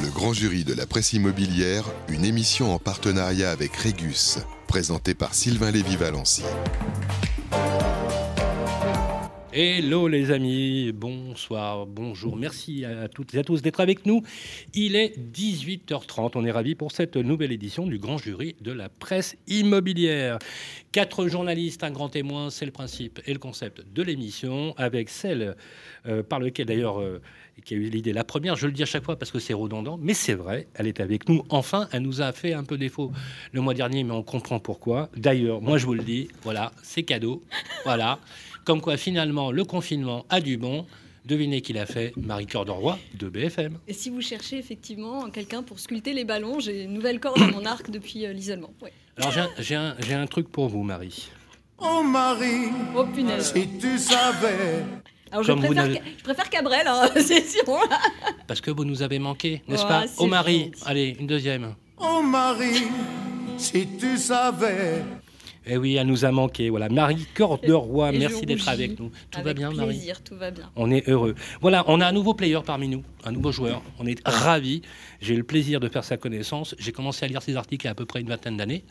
Le grand jury de la presse immobilière, une émission en partenariat avec Régus, présentée par Sylvain Lévy-Valency. Hello les amis, bonsoir, bonjour, merci à toutes et à tous d'être avec nous. Il est 18h30, on est ravis pour cette nouvelle édition du grand jury de la presse immobilière. Quatre journalistes, un grand témoin, c'est le principe et le concept de l'émission, avec celle euh, par lequel d'ailleurs... euh, qui a eu l'idée la première, je le dis à chaque fois parce que c'est redondant, mais c'est vrai, elle est avec nous. Enfin, elle nous a fait un peu défaut le mois dernier, mais on comprend pourquoi. D'ailleurs, moi je vous le dis, voilà, c'est cadeau. Voilà. Comme quoi, finalement, le confinement a du bon. Devinez qui l'a fait Marie-Cœur de Roy de BFM. Et si vous cherchez effectivement quelqu'un pour sculpter les ballons, j'ai une nouvelle corde à mon arc depuis euh, l'isolement. Ouais. Alors, j'ai un, j'ai un- j'ai un truc pour vous, Marie. Oh Marie, Oh punaise. si tu savais. Alors je Comme préfère, je préfère Cabrel, hein, c'est sûr. Parce que vous nous avez manqué, n'est-ce pas? Oh Marie, gentil. allez, une deuxième. Oh Marie, si tu savais. Eh oui, elle nous a manqué. Voilà, Marie Cœur de Roy, Et je merci d'être avec nous. Tout va bien, Marie plaisir, tout va bien. On est heureux. Voilà, on a un nouveau player parmi nous, un nouveau joueur. On est ravis. J'ai eu le plaisir de faire sa connaissance. J'ai commencé à lire ses articles il y a à peu près une vingtaine d'années,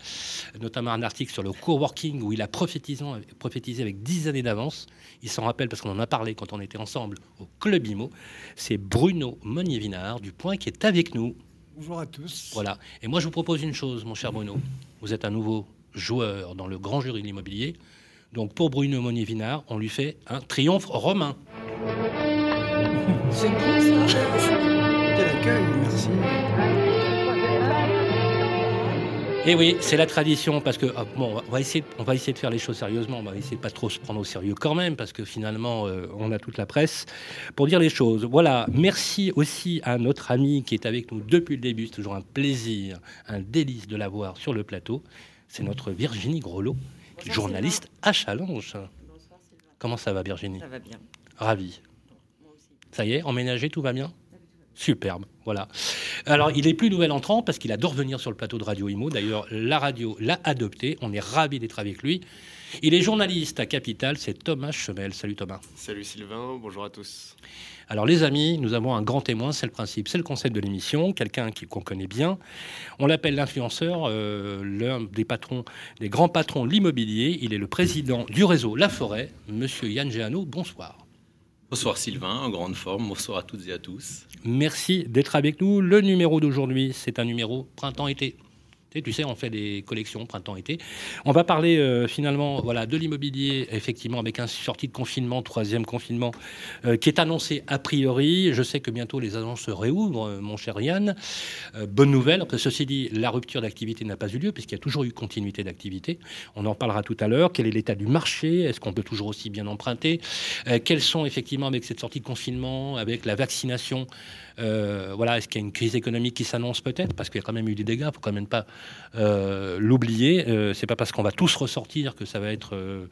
notamment un article sur le coworking où il a prophétisé, prophétisé avec dix années d'avance. Il s'en rappelle parce qu'on en a parlé quand on était ensemble au Club Imo. C'est Bruno Monnier-Vinard du Point qui est avec nous. Bonjour à tous. Voilà. Et moi, je vous propose une chose, mon cher Bruno. Vous êtes un nouveau joueur dans le grand jury de l'immobilier. Donc, pour Bruno Monnier-Vinard, on lui fait un triomphe romain. C'est ça. Quel accueil, merci. Et oui, c'est la tradition parce que ah, bon, on va essayer, on va essayer de faire les choses sérieusement. On va essayer de pas trop se prendre au sérieux quand même parce que finalement, euh, on a toute la presse pour dire les choses. Voilà. Merci aussi à notre ami qui est avec nous depuis le début. C'est toujours un plaisir, un délice de la voir sur le plateau. C'est notre Virginie Grelot, qui est journaliste à Challenge. Comment ça va, Virginie Ça va bien. Ravi. Ça y est, emménagé, tout va bien Superbe, voilà. Alors, il est plus nouvel entrant parce qu'il adore venir sur le plateau de Radio Imo. D'ailleurs, la radio l'a adopté. On est ravis d'être avec lui. Il est journaliste à Capital, c'est Thomas Chemel. Salut Thomas. Salut Sylvain, bonjour à tous. Alors les amis, nous avons un grand témoin, c'est le principe, c'est le concept de l'émission, quelqu'un qui- qu'on connaît bien. On l'appelle l'influenceur, euh, l'un des patrons, des grands patrons de l'immobilier. Il est le président du réseau La Forêt, Monsieur Yann Géano. Bonsoir. Bonsoir Sylvain, en grande forme. Bonsoir à toutes et à tous. Merci d'être avec nous. Le numéro d'aujourd'hui, c'est un numéro printemps-été. Tu sais, on fait des collections printemps-été. On va parler euh, finalement de l'immobilier, effectivement, avec un sortie de confinement, troisième confinement, euh, qui est annoncé a priori. Je sais que bientôt les agences se réouvrent, euh, mon cher Yann. Bonne nouvelle. Ceci dit, la rupture d'activité n'a pas eu lieu, puisqu'il y a toujours eu continuité d'activité. On en parlera tout à l'heure. Quel est l'état du marché? Est-ce qu'on peut toujours aussi bien emprunter? Quels sont, effectivement, avec cette sortie de confinement, avec la vaccination, euh, voilà, est-ce qu'il y a une crise économique qui s'annonce peut-être? Parce qu'il y a quand même eu des dégâts, il faut quand même pas euh, l'oublier. Euh, c'est pas parce qu'on va tous ressortir que ça va être euh,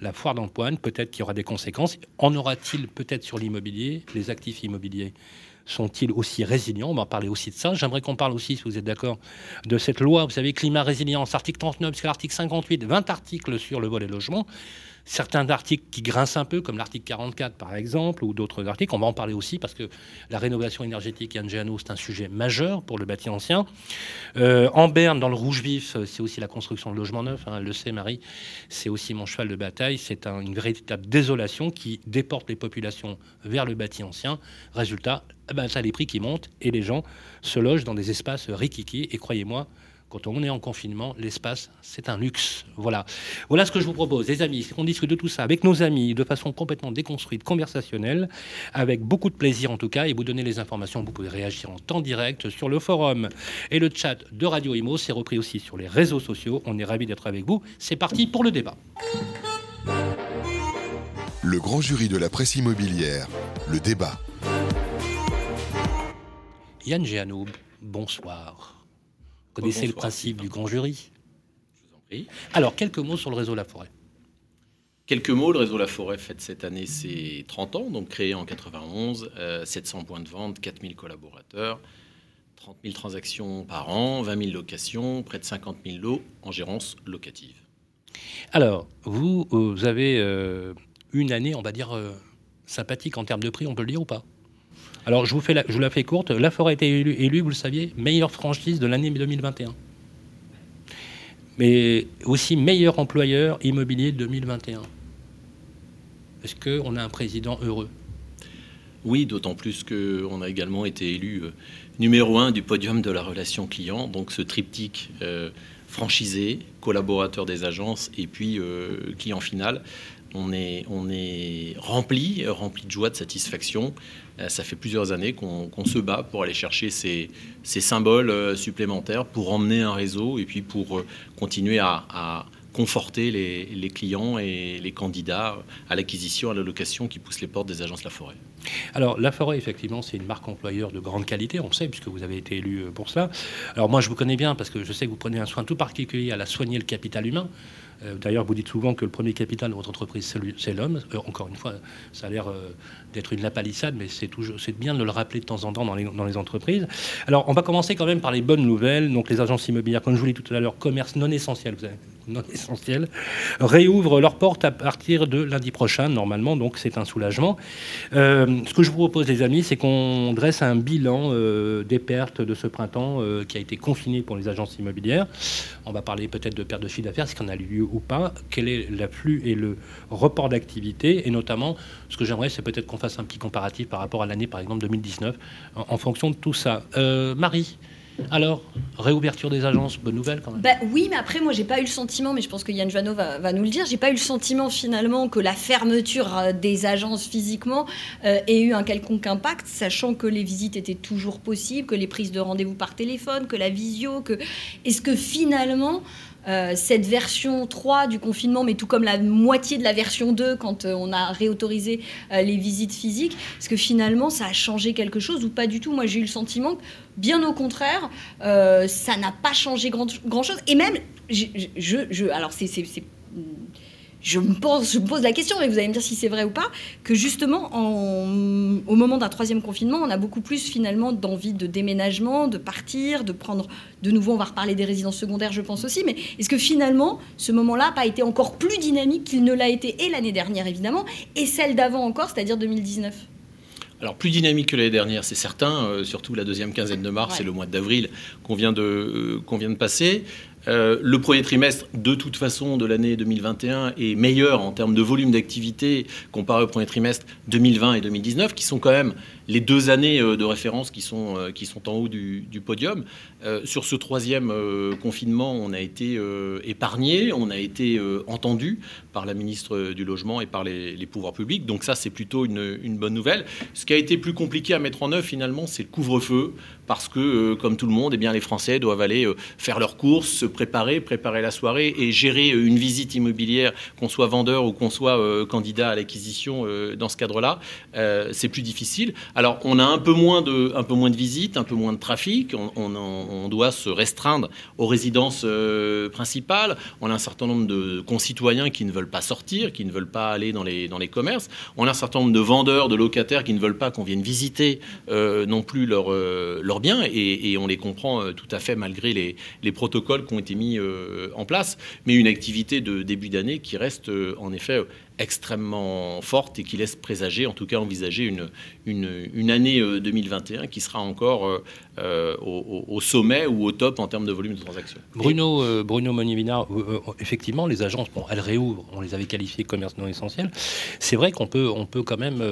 la foire d'empoigne. Peut-être qu'il y aura des conséquences. En aura-t-il peut-être sur l'immobilier? Les actifs immobiliers sont-ils aussi résilients? On va en parler aussi de ça. J'aimerais qu'on parle aussi, si vous êtes d'accord, de cette loi, vous savez, climat résilience, article 39 jusqu'à l'article 58, 20 articles sur le volet logement certains articles qui grincent un peu, comme l'article 44 par exemple, ou d'autres articles. On va en parler aussi parce que la rénovation énergétique, Géano, c'est un sujet majeur pour le bâti ancien. Euh, en Berne, dans le rouge vif, c'est aussi la construction de logements neufs. Hein, le sait, Marie. C'est aussi mon cheval de bataille. C'est un- une véritable désolation qui déporte les populations vers le bâti ancien. Résultat, eh ben, ça les prix qui montent et les gens se logent dans des espaces rikiki. Et croyez-moi, quand on est en confinement, l'espace, c'est un luxe. Voilà. Voilà ce que je vous propose, les amis. C'est qu'on discute de tout ça avec nos amis de façon complètement déconstruite, conversationnelle, avec beaucoup de plaisir en tout cas, et vous donner les informations. Vous pouvez réagir en temps direct sur le forum et le chat de Radio Imo. C'est repris aussi sur les réseaux sociaux. On est ravis d'être avec vous. C'est parti pour le débat. Le grand jury de la presse immobilière, le débat. Yann Géano, bonsoir. Vous connaissez le principe du grand jury Je vous en prie. Alors, quelques mots sur le réseau La Forêt. Quelques mots, le réseau La Forêt fête cette année ses 30 ans, donc créé en 91, euh, 700 points de vente, 4000 collaborateurs, 30 000 transactions par an, 20 000 locations, près de 50 000 lots en gérance locative. Alors, vous, euh, vous avez euh, une année, on va dire, euh, sympathique en termes de prix, on peut le dire ou pas? Alors, je vous, fais la, je vous la fais courte. La Forêt a été élue, élue, vous le saviez, meilleure franchise de l'année 2021. Mais aussi meilleur employeur immobilier 2021. Est-ce qu'on a un président heureux? Oui, d'autant plus qu'on a également été élu euh, numéro un du podium de la relation client. Donc ce triptyque euh, franchisé, collaborateur des agences et puis euh, client final on est, on est rempli, rempli de joie, de satisfaction. Euh, ça fait plusieurs années qu'on se bat pour aller chercher ces, symboles euh, supplémentaires, pour emmener un réseau et puis pour euh, continuer à, conforter les, clients et les candidats à l'acquisition, à la location qui poussent les portes des agences La Forêt. Alors, La Forêt, effectivement, c'est une marque employeur de grande qualité, on sait, puisque vous avez été élu pour ça. Alors, moi, je vous connais bien parce que je sais que vous prenez un soin tout particulier à la soigner le capital humain. Euh, d'ailleurs, vous dites souvent que le premier capital de votre entreprise, c'est l'homme. Euh, encore une fois, ça a l'air euh, d'être une lapalissade, mais c'est bien de le rappeler de temps en temps dans les, entreprises. Alors, on va commencer quand même par les bonnes nouvelles. Donc, les agences immobilières, comme je vous l'ai dit tout à l'heure, commerce non essentiel, vous non essentiel, réouvrent leurs portes à partir de lundi prochain, normalement. Donc, c'est un soulagement. ce que je vous propose, les amis, c'est qu'on dresse un bilan des pertes de ce printemps qui a été confiné pour les agences immobilières. On va parler peut-être de perte de chiffre d'affaires, ce qu'on a eu lieu ou pas, quel est l'afflux et le report d'activité, et notamment, ce que j'aimerais, c'est peut-être qu'on fasse un petit comparatif par rapport à l'année, par exemple, 2019, en, fonction de tout ça. Euh, Marie alors, réouverture des agences, bonne nouvelle quand même. Bah, oui, mais après, moi, j'ai pas eu le sentiment, mais je pense que Yann Joanneau va, nous le dire, j'ai pas eu le sentiment finalement que la fermeture euh, des agences physiquement euh, ait eu un quelconque impact, sachant que les visites étaient toujours possibles, que les prises de rendez-vous par téléphone, que la visio, que. Est-ce que finalement. Euh, cette version 3 du confinement, mais tout comme la moitié de la version 2 quand on a réautorisé les visites physiques, est-ce que finalement ça a changé quelque chose ou pas du tout Moi j'ai eu le sentiment que Bien au contraire, euh, ça n'a pas changé grand, chose. Et même, je, je, alors c'est, je me, pose, je me pose la question, mais vous allez me dire si c'est vrai ou pas, que justement, au moment d'un troisième confinement, on a beaucoup plus finalement d'envie de déménagement, de partir, de prendre de nouveau, on va reparler des résidences secondaires, je pense aussi, mais est-ce que finalement, ce moment-là n'a pas été encore plus dynamique qu'il ne l'a été et l'année dernière, évidemment, et celle d'avant encore, c'est-à-dire 2019 alors plus dynamique que l'année dernière, c'est certain, euh, surtout la deuxième quinzaine de mars et le mois d'avril qu'on vient, de, euh, qu'on vient de passer. Euh, le premier trimestre, de toute façon, de l'année 2021 est meilleur en termes de volume d'activité comparé au premier trimestre 2020 et 2019, qui sont quand même les deux années euh, de référence qui sont, euh, qui sont en haut du, podium. sur ce troisième confinement, on a été épargné, on a été entendu par la ministre du Logement et par les, pouvoirs publics. Donc ça, c'est plutôt une, bonne nouvelle. Ce qui a été plus compliqué à mettre en œuvre, finalement, c'est le couvre-feu parce que, euh, comme tout le monde, eh bien, les Français doivent aller euh, faire leurs courses, se préparer, préparer la soirée et gérer euh, une visite immobilière, qu'on soit vendeur ou qu'on soit candidat à l'acquisition dans ce cadre-là. c'est plus difficile. Alors, on a un peu moins de, visites, un peu moins de trafic. On, doit se restreindre aux résidences principales. On a un certain nombre de concitoyens qui ne veulent pas sortir, qui ne veulent pas aller dans les, commerces. On a un certain nombre de vendeurs, de locataires qui ne veulent pas qu'on vienne visiter non plus leur, leur bien et, on les comprend euh, tout à fait malgré les, protocoles qui ont été mis euh, en place, mais une activité de début d'année qui reste euh, en effet extrêmement forte et qui laisse présager, en tout cas envisager une, une, année 2021 qui sera encore au, sommet ou au top en termes de volume de transactions. Bruno, Bruno effectivement, les agences, bon, elles réouvrent, on les avait qualifiées commerce non essentiel. C'est vrai qu'on peut, on peut quand même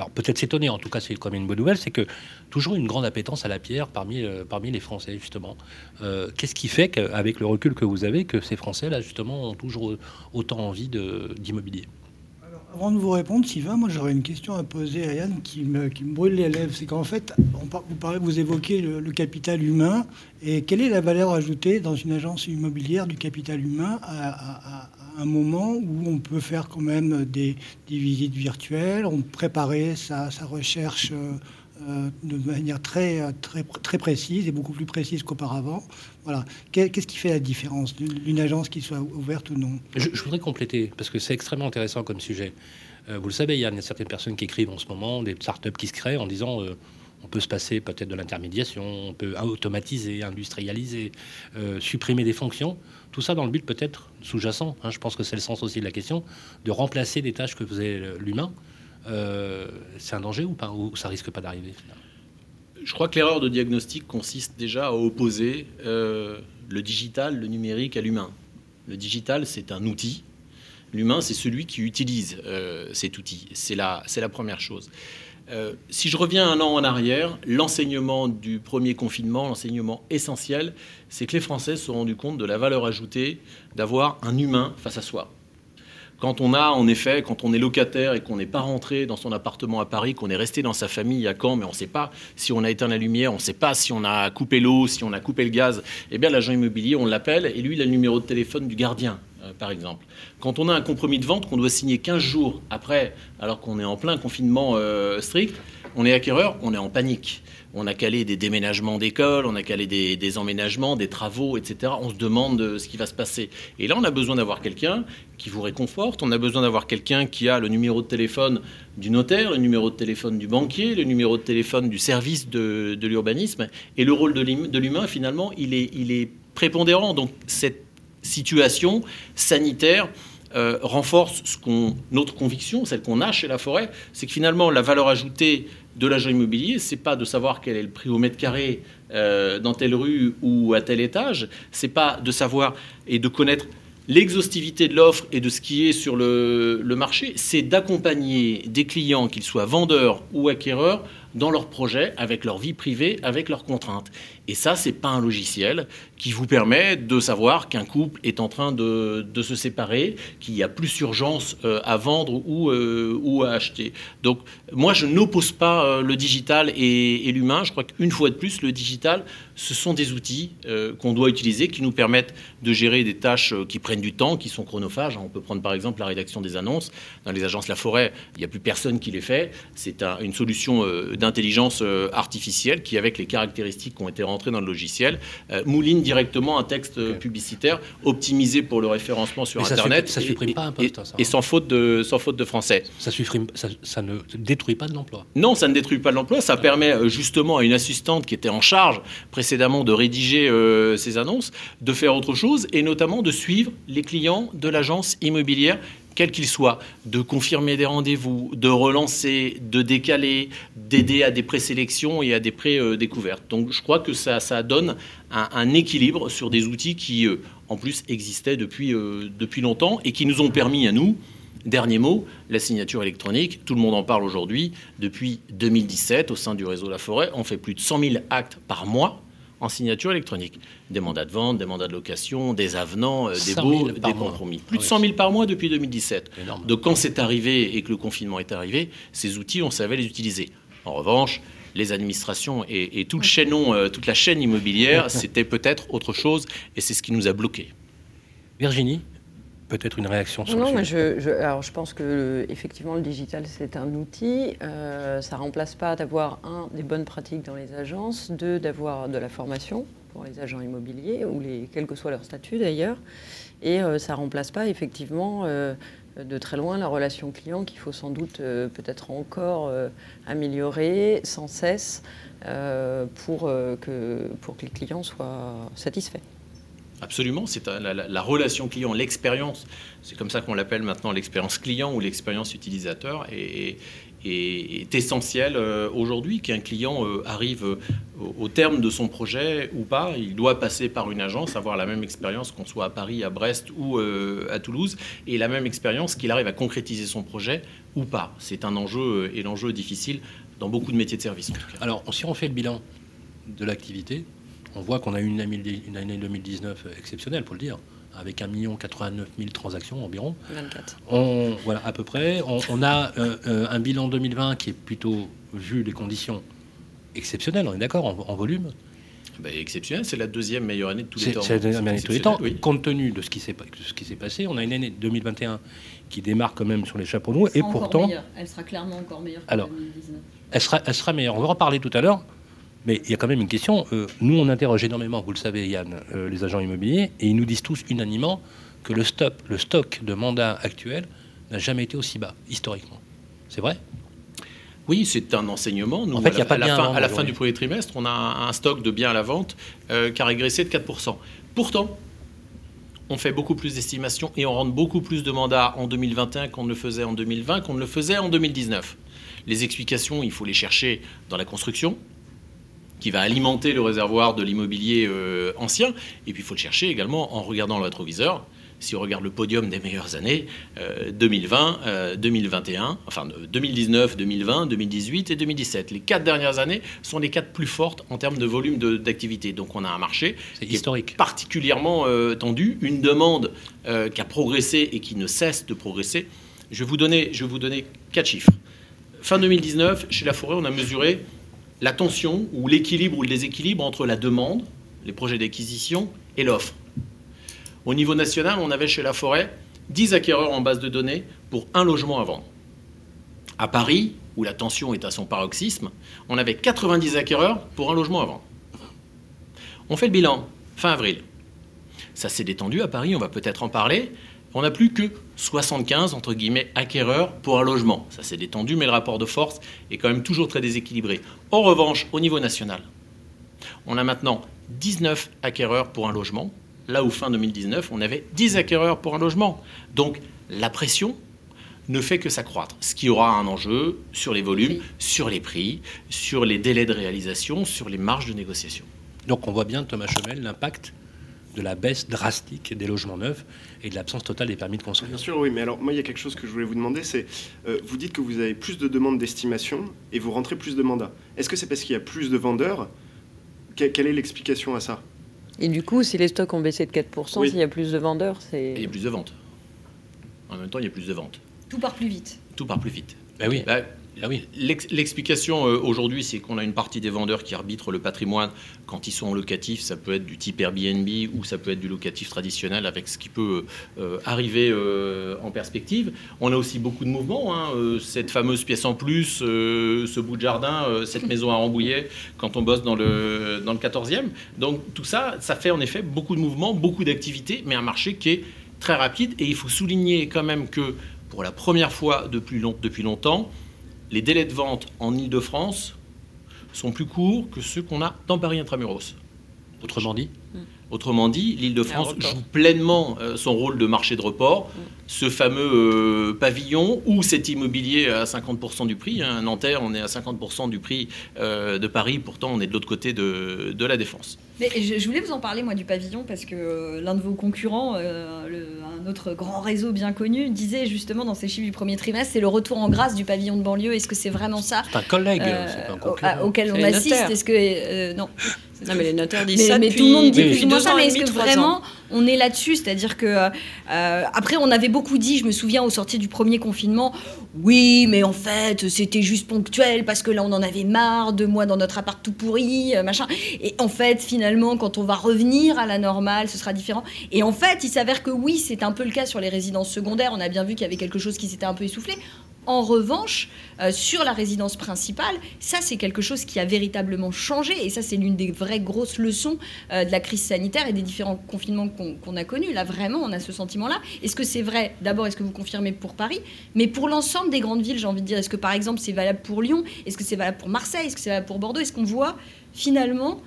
alors peut-être s'étonner, en tout cas c'est quand même une bonne nouvelle, c'est que toujours une grande appétence à la pierre parmi, euh, les Français, justement. Euh, qu'est-ce qui fait qu'avec le recul que vous avez, que ces Français-là, justement, ont toujours autant envie d'immobilier? Avant de vous répondre, Sylvain, moi j'aurais une question à poser à Yann qui me, brûle les lèvres. C'est qu'en fait, vous, parlez, vous évoquez le, capital humain. Et quelle est la valeur ajoutée dans une agence immobilière du capital humain à, un moment où on peut faire quand même des, visites virtuelles, on préparer sa, sa recherche euh, euh, de manière très, très, très précise et beaucoup plus précise qu'auparavant. Voilà. Qu'est-ce qui fait la différence d'une agence qui soit ouverte ou non? Je, voudrais compléter, parce que c'est extrêmement intéressant comme sujet. Euh, vous le savez, il y a certaines personnes qui écrivent en ce moment, des startups qui se créent en disant euh, on peut se passer peut-être de l'intermédiation, on peut automatiser, industrialiser, supprimer des fonctions. Tout ça dans le but peut-être sous-jacent, hein, je pense que c'est le sens aussi de la question, de remplacer des tâches que faisait l'humain euh, c'est un danger ou pas Ou ça risque pas d'arriver Je crois que l'erreur de diagnostic consiste déjà à opposer euh, le digital, le numérique à l'humain. Le digital, c'est un outil. L'humain, c'est celui qui utilise euh, cet outil. C'est la, la première chose. Si je reviens un an en arrière, l'enseignement du premier confinement, l'enseignement essentiel, c'est que les Français se sont rendus compte de la valeur ajoutée d'avoir un humain face à soi. Quand on a, en effet, quand on est locataire et qu'on n'est pas rentré dans son appartement à Paris, qu'on est resté dans sa famille à Caen, mais on ne sait pas si on a éteint la lumière, on ne sait pas si on a coupé l'eau, si on a coupé le gaz, eh bien l'agent immobilier, on l'appelle et lui, il a le numéro de téléphone du gardien, euh, par exemple. Quand on a un compromis de vente qu'on doit signer 15 jours après, alors qu'on est en plein confinement euh, strict, on est acquéreur, on est en panique. On a calé des déménagements d'écoles, on a calé des, emménagements, des travaux, etc. On se demande euh, ce qui va se passer. Et là, on a besoin d'avoir quelqu'un qui vous réconforte. On a besoin d'avoir quelqu'un qui a le numéro de téléphone du notaire, le numéro de téléphone du banquier, le numéro de téléphone du service de, l'urbanisme. Et le rôle de l'humain, finalement, il est, prépondérant. Donc, cette situation sanitaire euh, renforce ce notre conviction, celle qu'on a chez la forêt, c'est que finalement la valeur ajoutée de l'agent immobilier, c'est pas de savoir quel est le prix au mètre carré euh, dans telle rue ou à tel étage, c'est pas de savoir et de connaître l'exhaustivité de l'offre et de ce qui est sur le, le marché, c'est d'accompagner des clients, qu'ils soient vendeurs ou acquéreurs, dans leur projet, avec leur vie privée, avec leurs contraintes. Et ça, c'est pas un logiciel qui vous permet de savoir qu'un couple est en train de, se séparer, qu'il y a plus urgence euh, à vendre ou, euh, ou à acheter. Donc, moi, je n'oppose pas euh, le digital et, l'humain. Je crois qu'une fois de plus, le digital, ce sont des outils qu'on doit utiliser qui nous permettent de gérer des tâches qui prennent du temps, qui sont chronophages. On peut prendre par exemple la rédaction des annonces. Dans les agences La Forêt, il n'y a plus personne qui les fait. C'est un, une solution d'intelligence artificielle qui, avec les caractéristiques qui ont été dans le logiciel, mouline directement un texte okay. publicitaire optimisé pour le référencement sur Mais Internet. Ça, supprime et, pas un poste, et, ça, et sans, faute de, sans faute de français. Ça, supprime, ça, ça ne détruit pas de l'emploi. Non, ça ne détruit pas de l'emploi. Ça permet justement à une assistante qui était en charge précédemment de rédiger euh, ces annonces, de faire autre chose et notamment de suivre les clients de l'agence immobilière quels qu'ils soient, de confirmer des rendez-vous, de relancer, de décaler, d'aider à des présélections et à des pré-découvertes. Donc je crois que ça, donne un, un, équilibre sur des outils qui, euh, en plus, existaient depuis, euh, depuis longtemps et qui nous ont permis à nous, Dernier mot, la signature électronique. Tout le monde en parle aujourd'hui. Depuis 2017, au sein du réseau La Forêt, on fait plus de 100 000 actes par mois en signature électronique. Des mandats de vente, des mandats de location, des avenants, euh, des baux, des compromis. Plus de 100 000 par mois depuis 2017. Énorme. Donc quand c'est arrivé et que le confinement est arrivé, ces outils, on savait les utiliser. En revanche, les administrations et, et tout le chaînon, euh, toute la chaîne immobilière, c'était peut-être autre chose et c'est ce qui nous a bloqués. Virginie? Peut-être une réaction sur non, le sujet. Je, je, alors je pense que le, effectivement le digital c'est un outil. Euh, ça remplace pas d'avoir un des bonnes pratiques dans les agences, deux d'avoir de la formation pour les agents immobiliers ou les quel que soit leur statut d'ailleurs, et euh, ça remplace pas effectivement euh, de très loin la relation client qu'il faut sans doute euh, peut-être encore euh, améliorer sans cesse euh, pour que pour que les clients soient satisfaits. Absolument, c'est la, la, la, relation client, l'expérience, c'est comme ça qu'on l'appelle maintenant l'expérience client ou l'expérience utilisateur, est, est, essentielle euh, aujourd'hui. Qu'un client euh, arrive euh, au, terme de son projet ou pas, il doit passer par une agence, avoir la même expérience qu'on soit à Paris, à Brest ou à Toulouse, et la même expérience qu'il arrive à concrétiser son projet ou pas. C'est un enjeu et l'enjeu difficile dans beaucoup de métiers de service. Alors, si on fait le bilan de l'activité, on voit qu'on a eu une année, une année 2019 exceptionnelle, pour le dire, avec 1 89 000 transactions environ. 24. On, voilà, à peu près. On, on a euh, euh, un bilan 2020 qui est plutôt, vu les conditions, exceptionnel, on est d'accord, en, en, volume ben, exceptionnel, c'est la deuxième meilleure année de tous les temps. C'est la deuxième année de tous les temps. Oui. Compte tenu de ce qui s'est passé, on a une année 2021 qui démarre quand même sur les chapeaux de roue. Et pourtant. Meilleure. Elle sera clairement encore meilleure que alors, 2019. Elle sera, elle sera meilleure. On va en reparler tout à l'heure. Mais il y a quand même une question. Euh, nous, on interroge énormément, vous le savez, Yann, euh, les agents immobiliers, et ils nous disent tous unanimement que le, stop, le stock de mandats actuels n'a jamais été aussi bas, historiquement. C'est vrai? Oui, c'est un enseignement. Nous, en fait, à, la, a pas à, la, fin, à la fin, du premier trimestre, on a un stock de biens à la vente euh, qui a régressé de 4%. Pourtant, on fait beaucoup plus d'estimations et on rentre beaucoup plus de mandats en 2021 qu'on ne le faisait en 2020, qu'on ne le faisait en 2019. Les explications, il faut les chercher dans la construction, qui va alimenter le réservoir de l'immobilier euh, ancien, et puis il faut le chercher également en regardant le rétroviseur si on regarde le podium des meilleures années, 2020, 2021, euh, enfin 2019, 2020, 2018 et 2017. Les quatre dernières années sont les quatre plus fortes en termes de volume d'activité. Donc on a un marché historique. particulièrement euh, tendu, une demande euh, qui a progressé et qui ne cesse de progresser. Je vais vous donner, je vais vous donner quatre chiffres. Fin 2019, chez La Forêt, on a mesuré la tension ou l'équilibre ou le déséquilibre entre la demande, les projets d'acquisition, et l'offre. Au niveau national, on avait chez La Forêt 10 acquéreurs en base de données pour un logement à vendre. À Paris, où la tension est à son paroxysme, on avait 90 acquéreurs pour un logement à vendre. On fait le bilan fin avril. Ça s'est détendu à Paris, on va peut-être en parler. On n'a plus que 75 entre guillemets acquéreurs pour un logement. Ça s'est détendu, mais le rapport de force est quand même toujours très déséquilibré. En revanche, au niveau national, on a maintenant 19 acquéreurs pour un logement là où fin 2019, on avait 10 acquéreurs pour un logement. Donc la pression ne fait que s'accroître, ce qui aura un enjeu sur les volumes, sur les prix, sur les délais de réalisation, sur les marges de négociation. Donc on voit bien, Thomas Chemel, l'impact de la baisse drastique des logements neufs et de l'absence totale des permis de construire. Bien sûr, oui, mais alors moi, il y a quelque chose que je voulais vous demander, c'est, euh, vous dites que vous avez plus de demandes d'estimation et vous rentrez plus de mandats. Est-ce que c'est parce qu'il y a plus de vendeurs? Quelle est l'explication à ça? Et du coup, si les stocks ont baissé de 4%, s'il y a plus de vendeurs, c'est... Il y a plus de ventes. En même temps, il y a plus de ventes. Tout part plus vite. Tout part plus vite. Ben oui. Bah, ah. L'explication euh, aujourd'hui, c'est qu'on a une partie des vendeurs qui arbitrent le patrimoine quand ils sont en locatif. Ça peut être du type Airbnb ou ça peut être du locatif traditionnel avec ce qui peut euh, arriver euh, en perspective. On a aussi beaucoup de mouvements. Hein, cette fameuse pièce en plus, ce bout de jardin, cette maison à Rambouillet quand on bosse dans le, dans le 14e. Donc tout ça, ça fait en effet beaucoup de mouvements, beaucoup d'activités, mais un marché qui est très rapide. Et il faut souligner quand même que pour la première fois depuis, long, depuis longtemps, les délais de vente en Ile-de-France sont plus courts que ceux qu'on a dans Paris intramuros. Autrement dit Autrement dit, l'Île-de-France joue pleinement euh, son rôle de marché de report. Ce fameux euh, pavillon ou cet immobilier à 50% du prix. Hein, Nanterre, on est à 50% du prix euh, de Paris, pourtant on est de l'autre côté de, la Défense. Mais je, voulais vous en parler, moi, du pavillon, parce que l'un de vos concurrents, un autre grand réseau bien connu, disait justement dans ses chiffres du premier trimestre, c'est le retour en grâce du pavillon de banlieue. Est-ce que c'est vraiment ça? C'est un collègue, c'est un concurrent. auquel on assiste. Est-ce que. non. Non, mais les notaires disent ça mais tout le monde dit plus ou moins ça, mais est-ce que vraiment on est là-dessus C'est-à-dire que euh, après, on avait beaucoup dit, je me souviens au sortir du premier confinement, oui, mais en fait, c'était juste ponctuel parce que là, on en avait marre, deux mois dans notre appart tout pourri, euh, machin. Et en fait, finalement, quand on va revenir à la normale, ce sera différent. Et en fait, il s'avère que oui, c'est un peu le cas sur les résidences secondaires. On a bien vu qu'il y avait quelque chose qui s'était un peu essoufflé. En revanche, euh, sur la résidence principale, ça c'est quelque chose qui a véritablement changé. Et ça c'est l'une des vraies grosses leçons euh, de la crise sanitaire et des différents confinements qu'on a connus. Là vraiment, on a ce sentiment-là. Est-ce que c'est vrai? D'abord, est-ce que vous confirmez pour Paris? Mais pour l'ensemble des grandes villes, j'ai envie de dire, est-ce que par exemple c'est valable pour Lyon? Est-ce que c'est valable pour Marseille? Est-ce que c'est valable pour Bordeaux? Est-ce qu'on voit finalement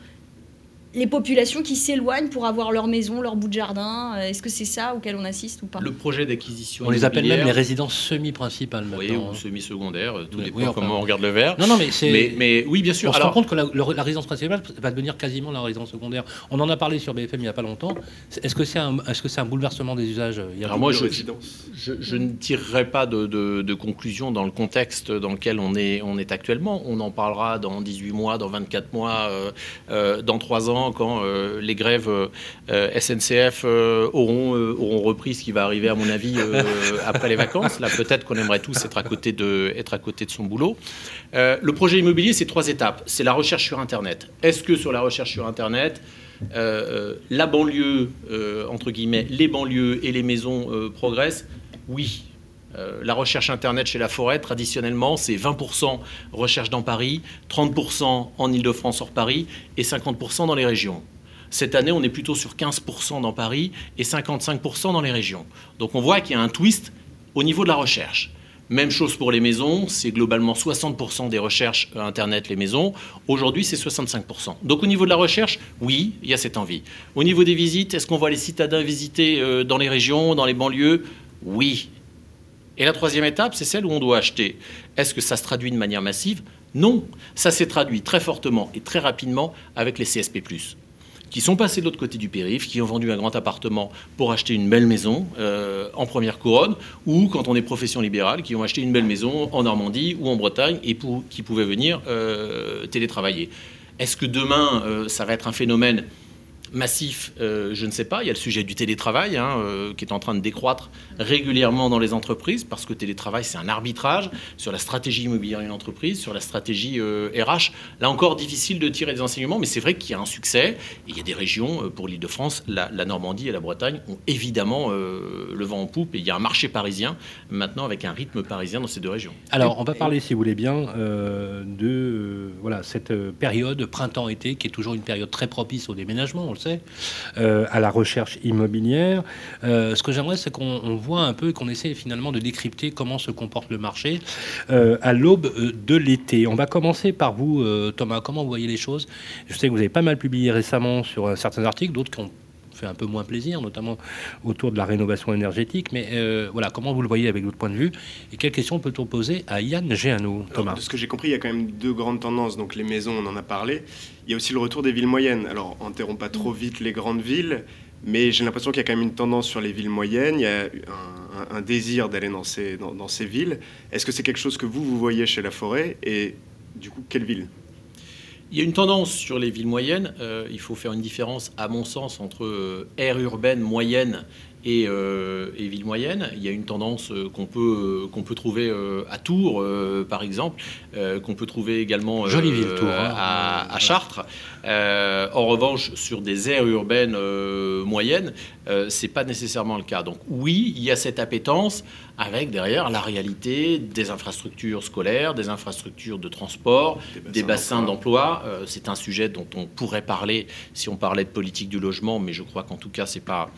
les populations qui s'éloignent pour avoir leur maison, leur bout de jardin. Euh, est-ce que c'est ça auquel on assiste ou pas Le projet d'acquisition. On les appelle même les résidences semi-principales Oui, ou hein. semi-secondaires, tout dépend comment on regarde le verre. Non, non, mais c'est. Mais, oui, bien sûr. On se rend compte que la, résidence principale va devenir quasiment la résidence secondaire. On en a parlé sur BFM il n'y a pas longtemps. Est-ce que c'est un, est -ce c'est un bouleversement des usages Alors moi, je, je, ne tirerai pas de, de, conclusion dans le contexte dans lequel on est, on est actuellement. On en parlera dans 18 mois, dans 24 mois, euh, euh, dans 3 ans, quand les grèves euh, SNCF euh, auront, euh, auront repris, ce qui va arriver à mon avis après les vacances. Là, peut-être qu'on aimerait tous être à côté de, être à côté de son boulot. le projet immobilier, c'est trois étapes. C'est la recherche sur Internet. Est-ce que sur la recherche sur Internet, la banlieue, entre guillemets, les banlieues et les maisons progressent? Oui, la recherche Internet chez la forêt, traditionnellement, c'est 20% recherche dans Paris, 30% en Ile-de-France hors Paris et 50% dans les régions. Cette année, on est plutôt sur 15% dans Paris et 55% dans les régions. Donc on voit qu'il y a un twist au niveau de la recherche. Même chose pour les maisons, c'est globalement 60% des recherches euh, Internet, les maisons. Aujourd'hui, c'est 65%. Donc au niveau de la recherche, oui, il y a cette envie. Au niveau des visites, est-ce qu'on voit les citadins visiter euh, dans les régions, dans les banlieues? Oui. Et la troisième étape, c'est celle où on doit acheter. Est-ce que ça se traduit de manière massive? Non. Ça s'est traduit très fortement et très rapidement avec les CSP qui sont passés de l'autre côté du périph', qui ont vendu un grand appartement pour acheter une belle maison euh, en première couronne, ou quand on est profession libérale, qui ont acheté une belle maison en Normandie ou en Bretagne et qui pouvaient venir euh, télétravailler. Est-ce que demain, euh, ça va être un phénomène massif, euh, je ne sais pas. Il y a le sujet du télétravail hein, euh, qui est en train de décroître régulièrement dans les entreprises parce que télétravail, c'est un arbitrage sur la stratégie immobilière d'une entreprise, sur la stratégie RH. Euh, Là encore, difficile de tirer des enseignements, mais c'est vrai qu'il y a un succès. il y a des régions, pour l'île de France, la, Normandie et la Bretagne ont évidemment le vent en poupe. Et il y a un marché parisien maintenant avec un rythme parisien dans ces deux régions. Alors, on va parler, si vous voulez bien, de voilà, cette période printemps-été qui est toujours une période très propice au déménagement, on le euh, à la recherche immobilière. Euh, ce que j'aimerais, c'est qu'on voit un peu et qu'on essaie finalement de décrypter comment se comporte le marché euh, à l'aube de l'été. On va commencer par vous, Thomas. Comment vous voyez les choses? Je sais que vous avez pas mal publié récemment sur certains articles, d'autres qui ont fait un peu moins plaisir, notamment autour de la rénovation énergétique. Mais euh, voilà, comment vous le voyez avec votre point de vue Et quelles questions peut-on poser à Yann Géano, Thomas? De ce que j'ai compris, il y a quand même deux grandes tendances. Donc les maisons, on en a parlé. Il y a aussi le retour des villes moyennes. Alors, enterrons pas trop vite les grandes villes, mais j'ai l'impression qu'il y a quand même une tendance sur les villes moyennes. Il y a un, désir d'aller dans ces, dans, dans ces villes. Est-ce que c'est quelque chose que vous, vous voyez chez La Forêt Et du coup, quelle ville il y a une tendance sur les villes moyennes. Euh, il faut faire une différence, à mon sens, entre euh, aire urbaine moyenne et, euh, et villes moyennes. Il y a une tendance qu'on peut, qu'on peut trouver à Tours, par exemple, qu'on peut trouver également Jolie ville, Tours, hein. à, à, Chartres. en revanche, sur des aires urbaines moyennes, c'est pas nécessairement le cas. Donc oui, il y a cette appétence avec derrière la réalité des infrastructures scolaires, des infrastructures de transport, des bassins, d'emploi. Euh, c'est un sujet dont on pourrait parler si on parlait de politique du logement, mais je crois qu'en tout cas, c'est pas.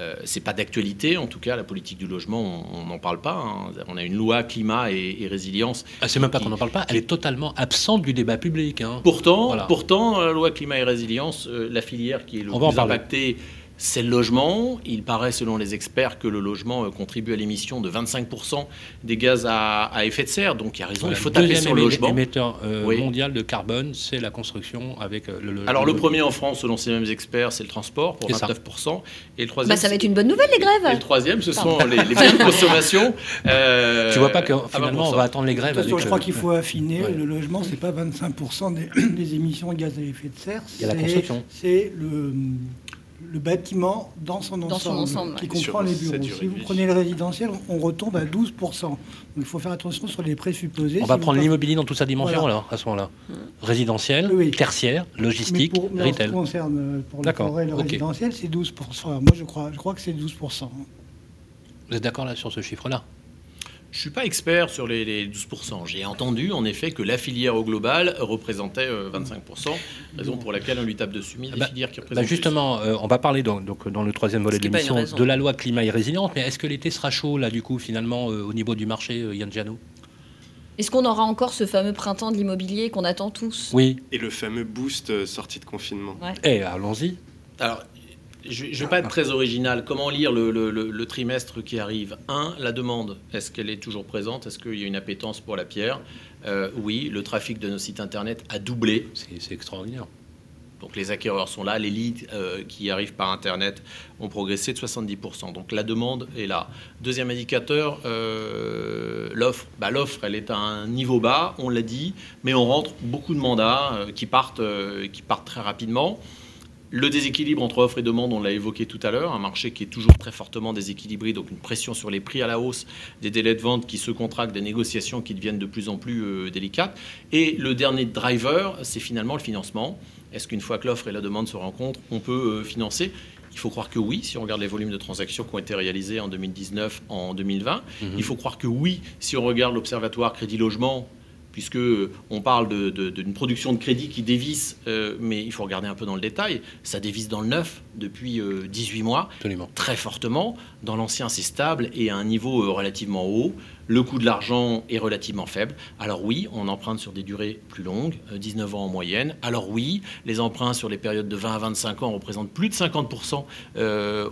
Euh, c'est pas d'actualité, en tout cas, la politique du logement, on n'en parle pas. Hein. On a une loi climat et, résilience. Ah, c'est même pas qu'on n'en parle pas, elle est totalement absente du débat public. Hein. Pourtant, pourtant, la loi climat et résilience, euh, la filière qui est le plus impactée c'est le logement. Il paraît, selon les experts, que le logement euh, contribue à l'émission de 25% des gaz à, effet de serre. Donc il y a raison, il faut taper sur le logement. émetteur euh, mondial de carbone, c'est la construction avec euh, le logement. Alors le premier en France, selon ces mêmes experts, c'est le transport pour 29%. Et le troisième, bah, ça va être une bonne nouvelle, les grèves. Et le troisième, ce sont les, les biens de consommation. tu vois pas que finalement, on va attendre les grèves. je crois qu'il faut affiner. Le logement, c'est pas 25% des, des, émissions de gaz à effet de serre. Il y a la construction. C'est le le bâtiment dans son ensemble, qui comprend les bureaux. Si vous prenez le résidentiel, on retombe à 12%. Donc il faut faire attention sur les présupposés. On va prendre l'immobilier dans toute sa dimension alors, à ce moment-là. Mmh. Résidentiel, tertiaire, logistique, pour, retail. ce qui concerne euh, pour le forêt, le résidentiel, c'est 12%. Moi, je crois, je crois que c'est 12%. Vous êtes d'accord là sur ce chiffre-là? Je ne suis pas expert sur les, 12%. J'ai entendu en effet que la filière au global représentait 25%, euh, raison pour laquelle on lui tape dessus. Mais bah, filières qui représentent bah Justement, euh, on va parler donc, donc, dans le troisième volet de l'émission de la loi climat et résilience, mais est-ce que l'été sera chaud là du coup finalement euh, au niveau du marché, Yann Giano? Est-ce qu'on aura encore ce fameux printemps de l'immobilier qu'on attend tous? Oui. Et le fameux boost sortie de confinement. Eh, allons-y. Alors, je ne vais pas être très original. Comment lire le, trimestre qui arrive? Un, la demande. Est-ce qu'elle est toujours présente? Est-ce qu'il y a une appétence pour la pierre? Euh, Oui, le trafic de nos sites internet a doublé. C'est extraordinaire. Donc les acquéreurs sont là, les leads euh, qui arrivent par Internet ont progressé de 70%. Donc la demande est là. Deuxième indicateur, euh, l'offre. Bah, l'offre, elle est à un niveau bas, on l'a dit, mais on rentre beaucoup de mandats qui, partent, qui partent très rapidement. Le déséquilibre entre offre et demande, on l'a évoqué tout à l'heure, un marché qui est toujours très fortement déséquilibré, donc une pression sur les prix à la hausse, des délais de vente qui se contractent, des négociations qui deviennent de plus en plus euh, délicates. Et le dernier driver, c'est finalement le financement. Est-ce qu'une fois que l'offre et la demande se rencontrent, on peut euh, financer? Il faut croire que oui, si on regarde les volumes de transactions qui ont été réalisés en 2019, en 2020. Mhm. Il faut croire que oui, si on regarde l'Observatoire Crédit Logement, puisque on parle d'une production de crédit qui dévisse, euh, mais il faut regarder un peu dans le détail, ça dévisse dans le neuf depuis 18 euh, mois, très fortement. Dans l'ancien, c'est stable et à un niveau euh, relativement haut. Le coût de l'argent est relativement faible. Alors oui, on emprunte sur des durées plus longues, 19 ans en moyenne. Alors oui, les emprunts sur les périodes de 20 à 25 ans représentent plus de 50%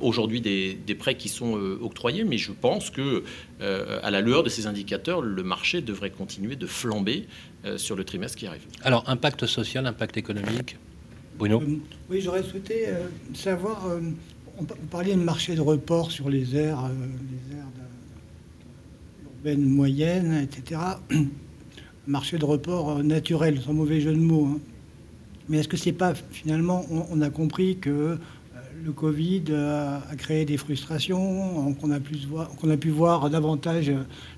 aujourd'hui des, des, prêts qui sont octroyés, mais je pense que à la lueur de ces indicateurs, le marché devrait continuer de flamber sur le trimestre qui arrive. Alors impact social, impact économique Bruno euh, Oui, j'aurais souhaité euh, savoir, euh, on, vous parliez de marché de report sur les aires, les aires urbaines moyennes, etc. marché de report naturel, sans mauvais jeu de mots. Hein. Mais est-ce que c'est pas finalement, on, a compris que le Covid a, créé des frustrations, qu'on a, pu voir davantage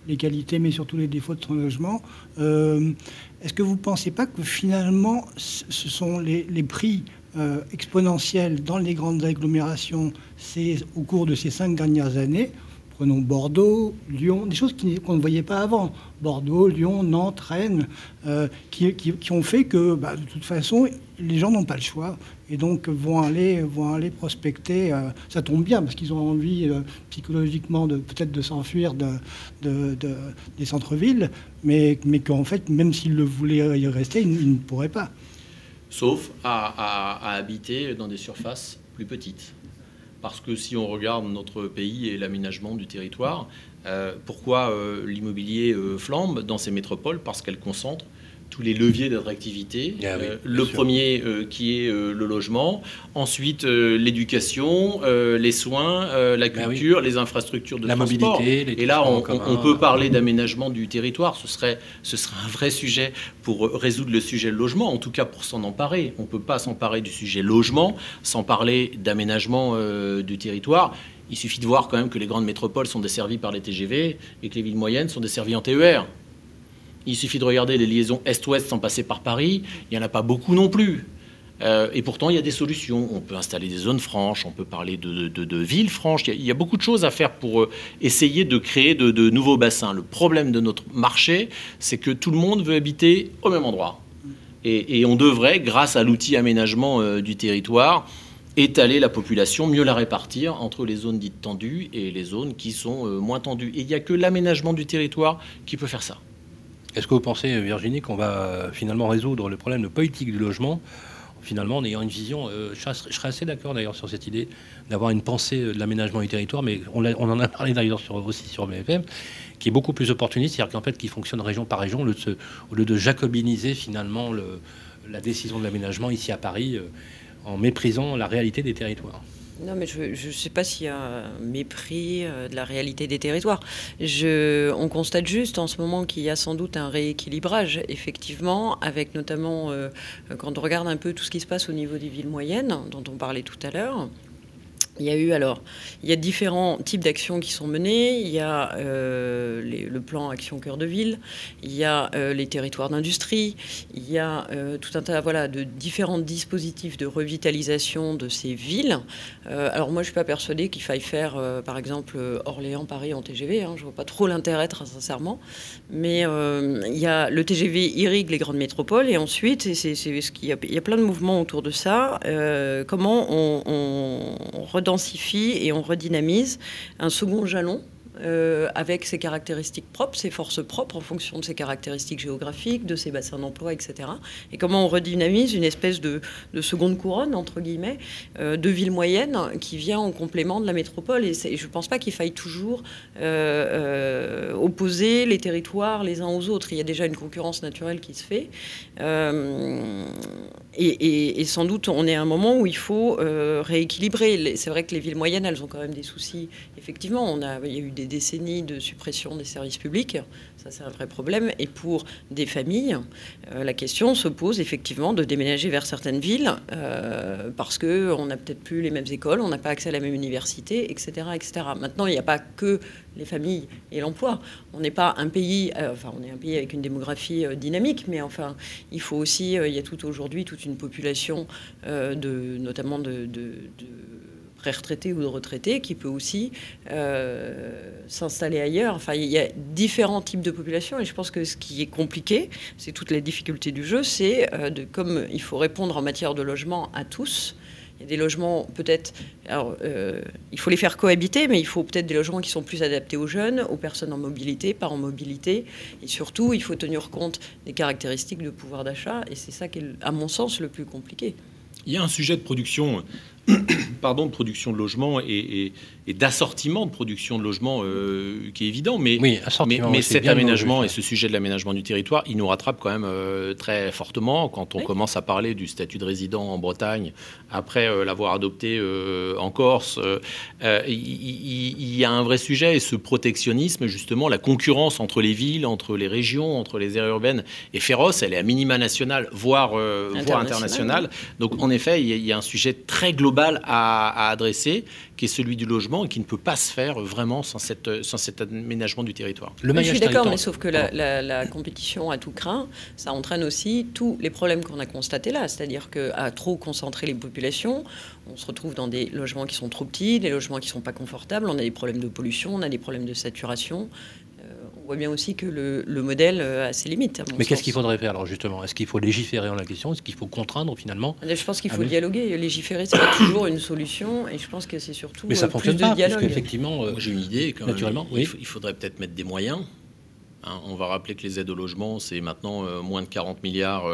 les qualités, mais surtout les défauts de son logement. Est-ce que vous ne pensez pas que finalement, ce sont les, prix euh, exponentiels dans les grandes agglomérations au cours de ces cinq dernières années Prenons Bordeaux, Lyon, des choses qu'on ne voyait pas avant. Bordeaux, Lyon, Nantes, Rennes, euh, qui, ont fait que, bah, de toute façon, les gens n'ont pas le choix et donc vont aller, vont aller prospecter. Euh, ça tombe bien parce qu'ils ont envie euh, psychologiquement peut-être de s'enfuir de, des centres-villes, mais, mais qu'en fait, même s'ils le voulaient y rester, ils, ne pourraient pas. Sauf à, habiter dans des surfaces plus petites. Parce que si on regarde notre pays et l'aménagement du territoire, euh, pourquoi l'immobilier flambe dans ces métropoles? Parce qu'elles concentrent tous les leviers d'attractivité. Ah euh, le premier euh, qui est euh, le logement, ensuite l'éducation, les soins, la ah culture, les infrastructures de la transport. mobilité. Et là, on, peut parler d'aménagement du territoire. Ce serait, ce serait un vrai sujet pour résoudre le sujet logement, en tout cas pour s'en emparer. On ne peut pas s'emparer du sujet logement sans parler d'aménagement du territoire. Il suffit de voir quand même que les grandes métropoles sont desservies par les TGV et que les villes moyennes sont desservies en TER. Il suffit de regarder les liaisons est-ouest sans passer par Paris. Il n'y en a pas beaucoup non plus. Euh, et pourtant, il y a des solutions. On peut installer des zones franches, on peut parler de, villes franches. Il y, a, beaucoup de choses à faire pour euh, essayer de créer de, nouveaux bassins. Le problème de notre marché, c'est que tout le monde veut habiter au même endroit. Et, on devrait, grâce à l'outil aménagement euh, du territoire, étaler la population, mieux la répartir entre les zones dites tendues et les zones qui sont moins tendues. Et il n'y a que l'aménagement du territoire qui peut faire ça. Est-ce que vous pensez, Virginie, qu'on va euh, finalement résoudre le problème de politique du logement finalement en ayant une vision, euh, je, serais, assez d'accord d'ailleurs sur cette idée d'avoir une pensée euh, de l'aménagement du territoire, mais on, en a parlé d'ailleurs aussi sur BFM, qui est beaucoup plus opportuniste, c'est-à-dire qu'en fait qui fonctionne région par région, au lieu de, jacobiniser finalement la décision de l'aménagement ici à Paris, en méprisant la réalité des territoires. Non, mais je ne sais pas s'il y a un mépris euh, de la réalité des territoires. On constate juste en ce moment qu'il y a sans doute un rééquilibrage, effectivement, avec notamment, euh, quand on regarde un peu tout ce qui se passe au niveau des villes moyennes, dont on parlait tout à l'heure, il y a eu alors, il y a différents types d'actions qui sont menées. Il y a euh, le plan Action Cœur de Ville, il y a euh, les territoires d'industrie, il y a euh, tout un tas voilà, de différents dispositifs de revitalisation de ces villes. alors moi, je ne suis pas persuadée qu'il faille faire, par exemple, Orléans-Paris en TGV. Hein, je ne vois pas trop l'intérêt, très sincèrement. Mais il y a le TGV irrigue les grandes métropoles et ensuite, il y a plein de mouvements autour de ça. comment on, on, on et on redynamise un second jalon euh, avec ses caractéristiques propres, ses forces propres en fonction de ses caractéristiques géographiques, de ses bassins d'emploi, etc. Et comment on redynamise une espèce de, seconde couronne, entre guillemets, euh, de ville moyenne qui vient en complément de la métropole. Et, je ne pense pas qu'il faille toujours euh, opposer les territoires les uns aux autres. Il y a déjà une concurrence naturelle qui se fait. Et, sans doute, on est à un moment où il faut rééquilibrer. C'est vrai que les villes moyennes, elles ont quand même des soucis. Effectivement, on il y a eu des décennies de suppression des services publics. Ça, c'est un vrai problème. Et pour des familles, euh, la question se pose effectivement de déménager vers certaines villes euh, parce qu'on n'a peut-être plus les mêmes écoles, on n'a pas accès à la même université, etc. etc. Maintenant, il n'y a pas que les familles et l'emploi. On n'est pas un pays, euh, enfin, on est un pays avec une démographie dynamique, mais enfin, il faut aussi, il y a tout aujourd'hui toute une population, de, notamment de pré-retraité ou de retraité qui peut aussi euh, s'installer ailleurs. Enfin, il y a différents types de populations et je pense que ce qui est compliqué, c'est toutes les difficultés du jeu, c'est euh, de comme il faut répondre en matière de logement à tous, Il y a des logements peut-être, alors euh, il faut les faire cohabiter, mais il faut peut-être des logements qui sont plus adaptés aux jeunes, aux personnes en mobilité, pas en mobilité, et surtout il faut tenir compte des caractéristiques de pouvoir d'achat, et c'est ça qui est, à mon sens, le plus compliqué. Il y a un sujet de production pardon, de production de logements et, d'assortiment de production de logements euh, qui est évident. Mais, mais, cet aménagement et ce sujet de l'aménagement du territoire, il nous rattrape quand même euh, très fortement quand on commence à parler du statut de résident en Bretagne après euh, l'avoir adopté en Corse. Il, y, a un vrai sujet et ce protectionnisme, justement, la concurrence entre les villes, entre les régions, entre les aires urbaines est féroce. Elle est à minima national, voire, voire internationale. Donc, en effet, il y, a, il y a un sujet très global à, adresser, qui est celui du logement et qui ne peut pas se faire vraiment sans, cette, sans cet aménagement du territoire. Le je suis d'accord, mais sauf que la, compétition à tout craint, ça entraîne aussi tous les problèmes qu'on a constatés là, c'est-à-dire qu'à trop concentrer les populations, on se retrouve dans des logements qui sont trop petits, des logements qui ne sont pas confortables, on a des problèmes de pollution, on a des problèmes de saturation voit bien aussi que le, modèle a ses limites. Mais qu'est-ce qu'il faudrait faire alors justement? Est-ce qu'il faut légiférer en la question? Est-ce qu'il faut contraindre finalement Je pense qu'il faut dialoguer. Légiférer, c'est pas toujours une solution, et je pense que c'est surtout Mais ça euh, fonctionne plus pas, de dialogue. effectivement, euh, j'ai une idée. Quand naturellement, oui. il faudrait peut-être mettre des moyens. Hein. on va rappeler que les aides au logement, c'est maintenant euh, moins de 40 milliards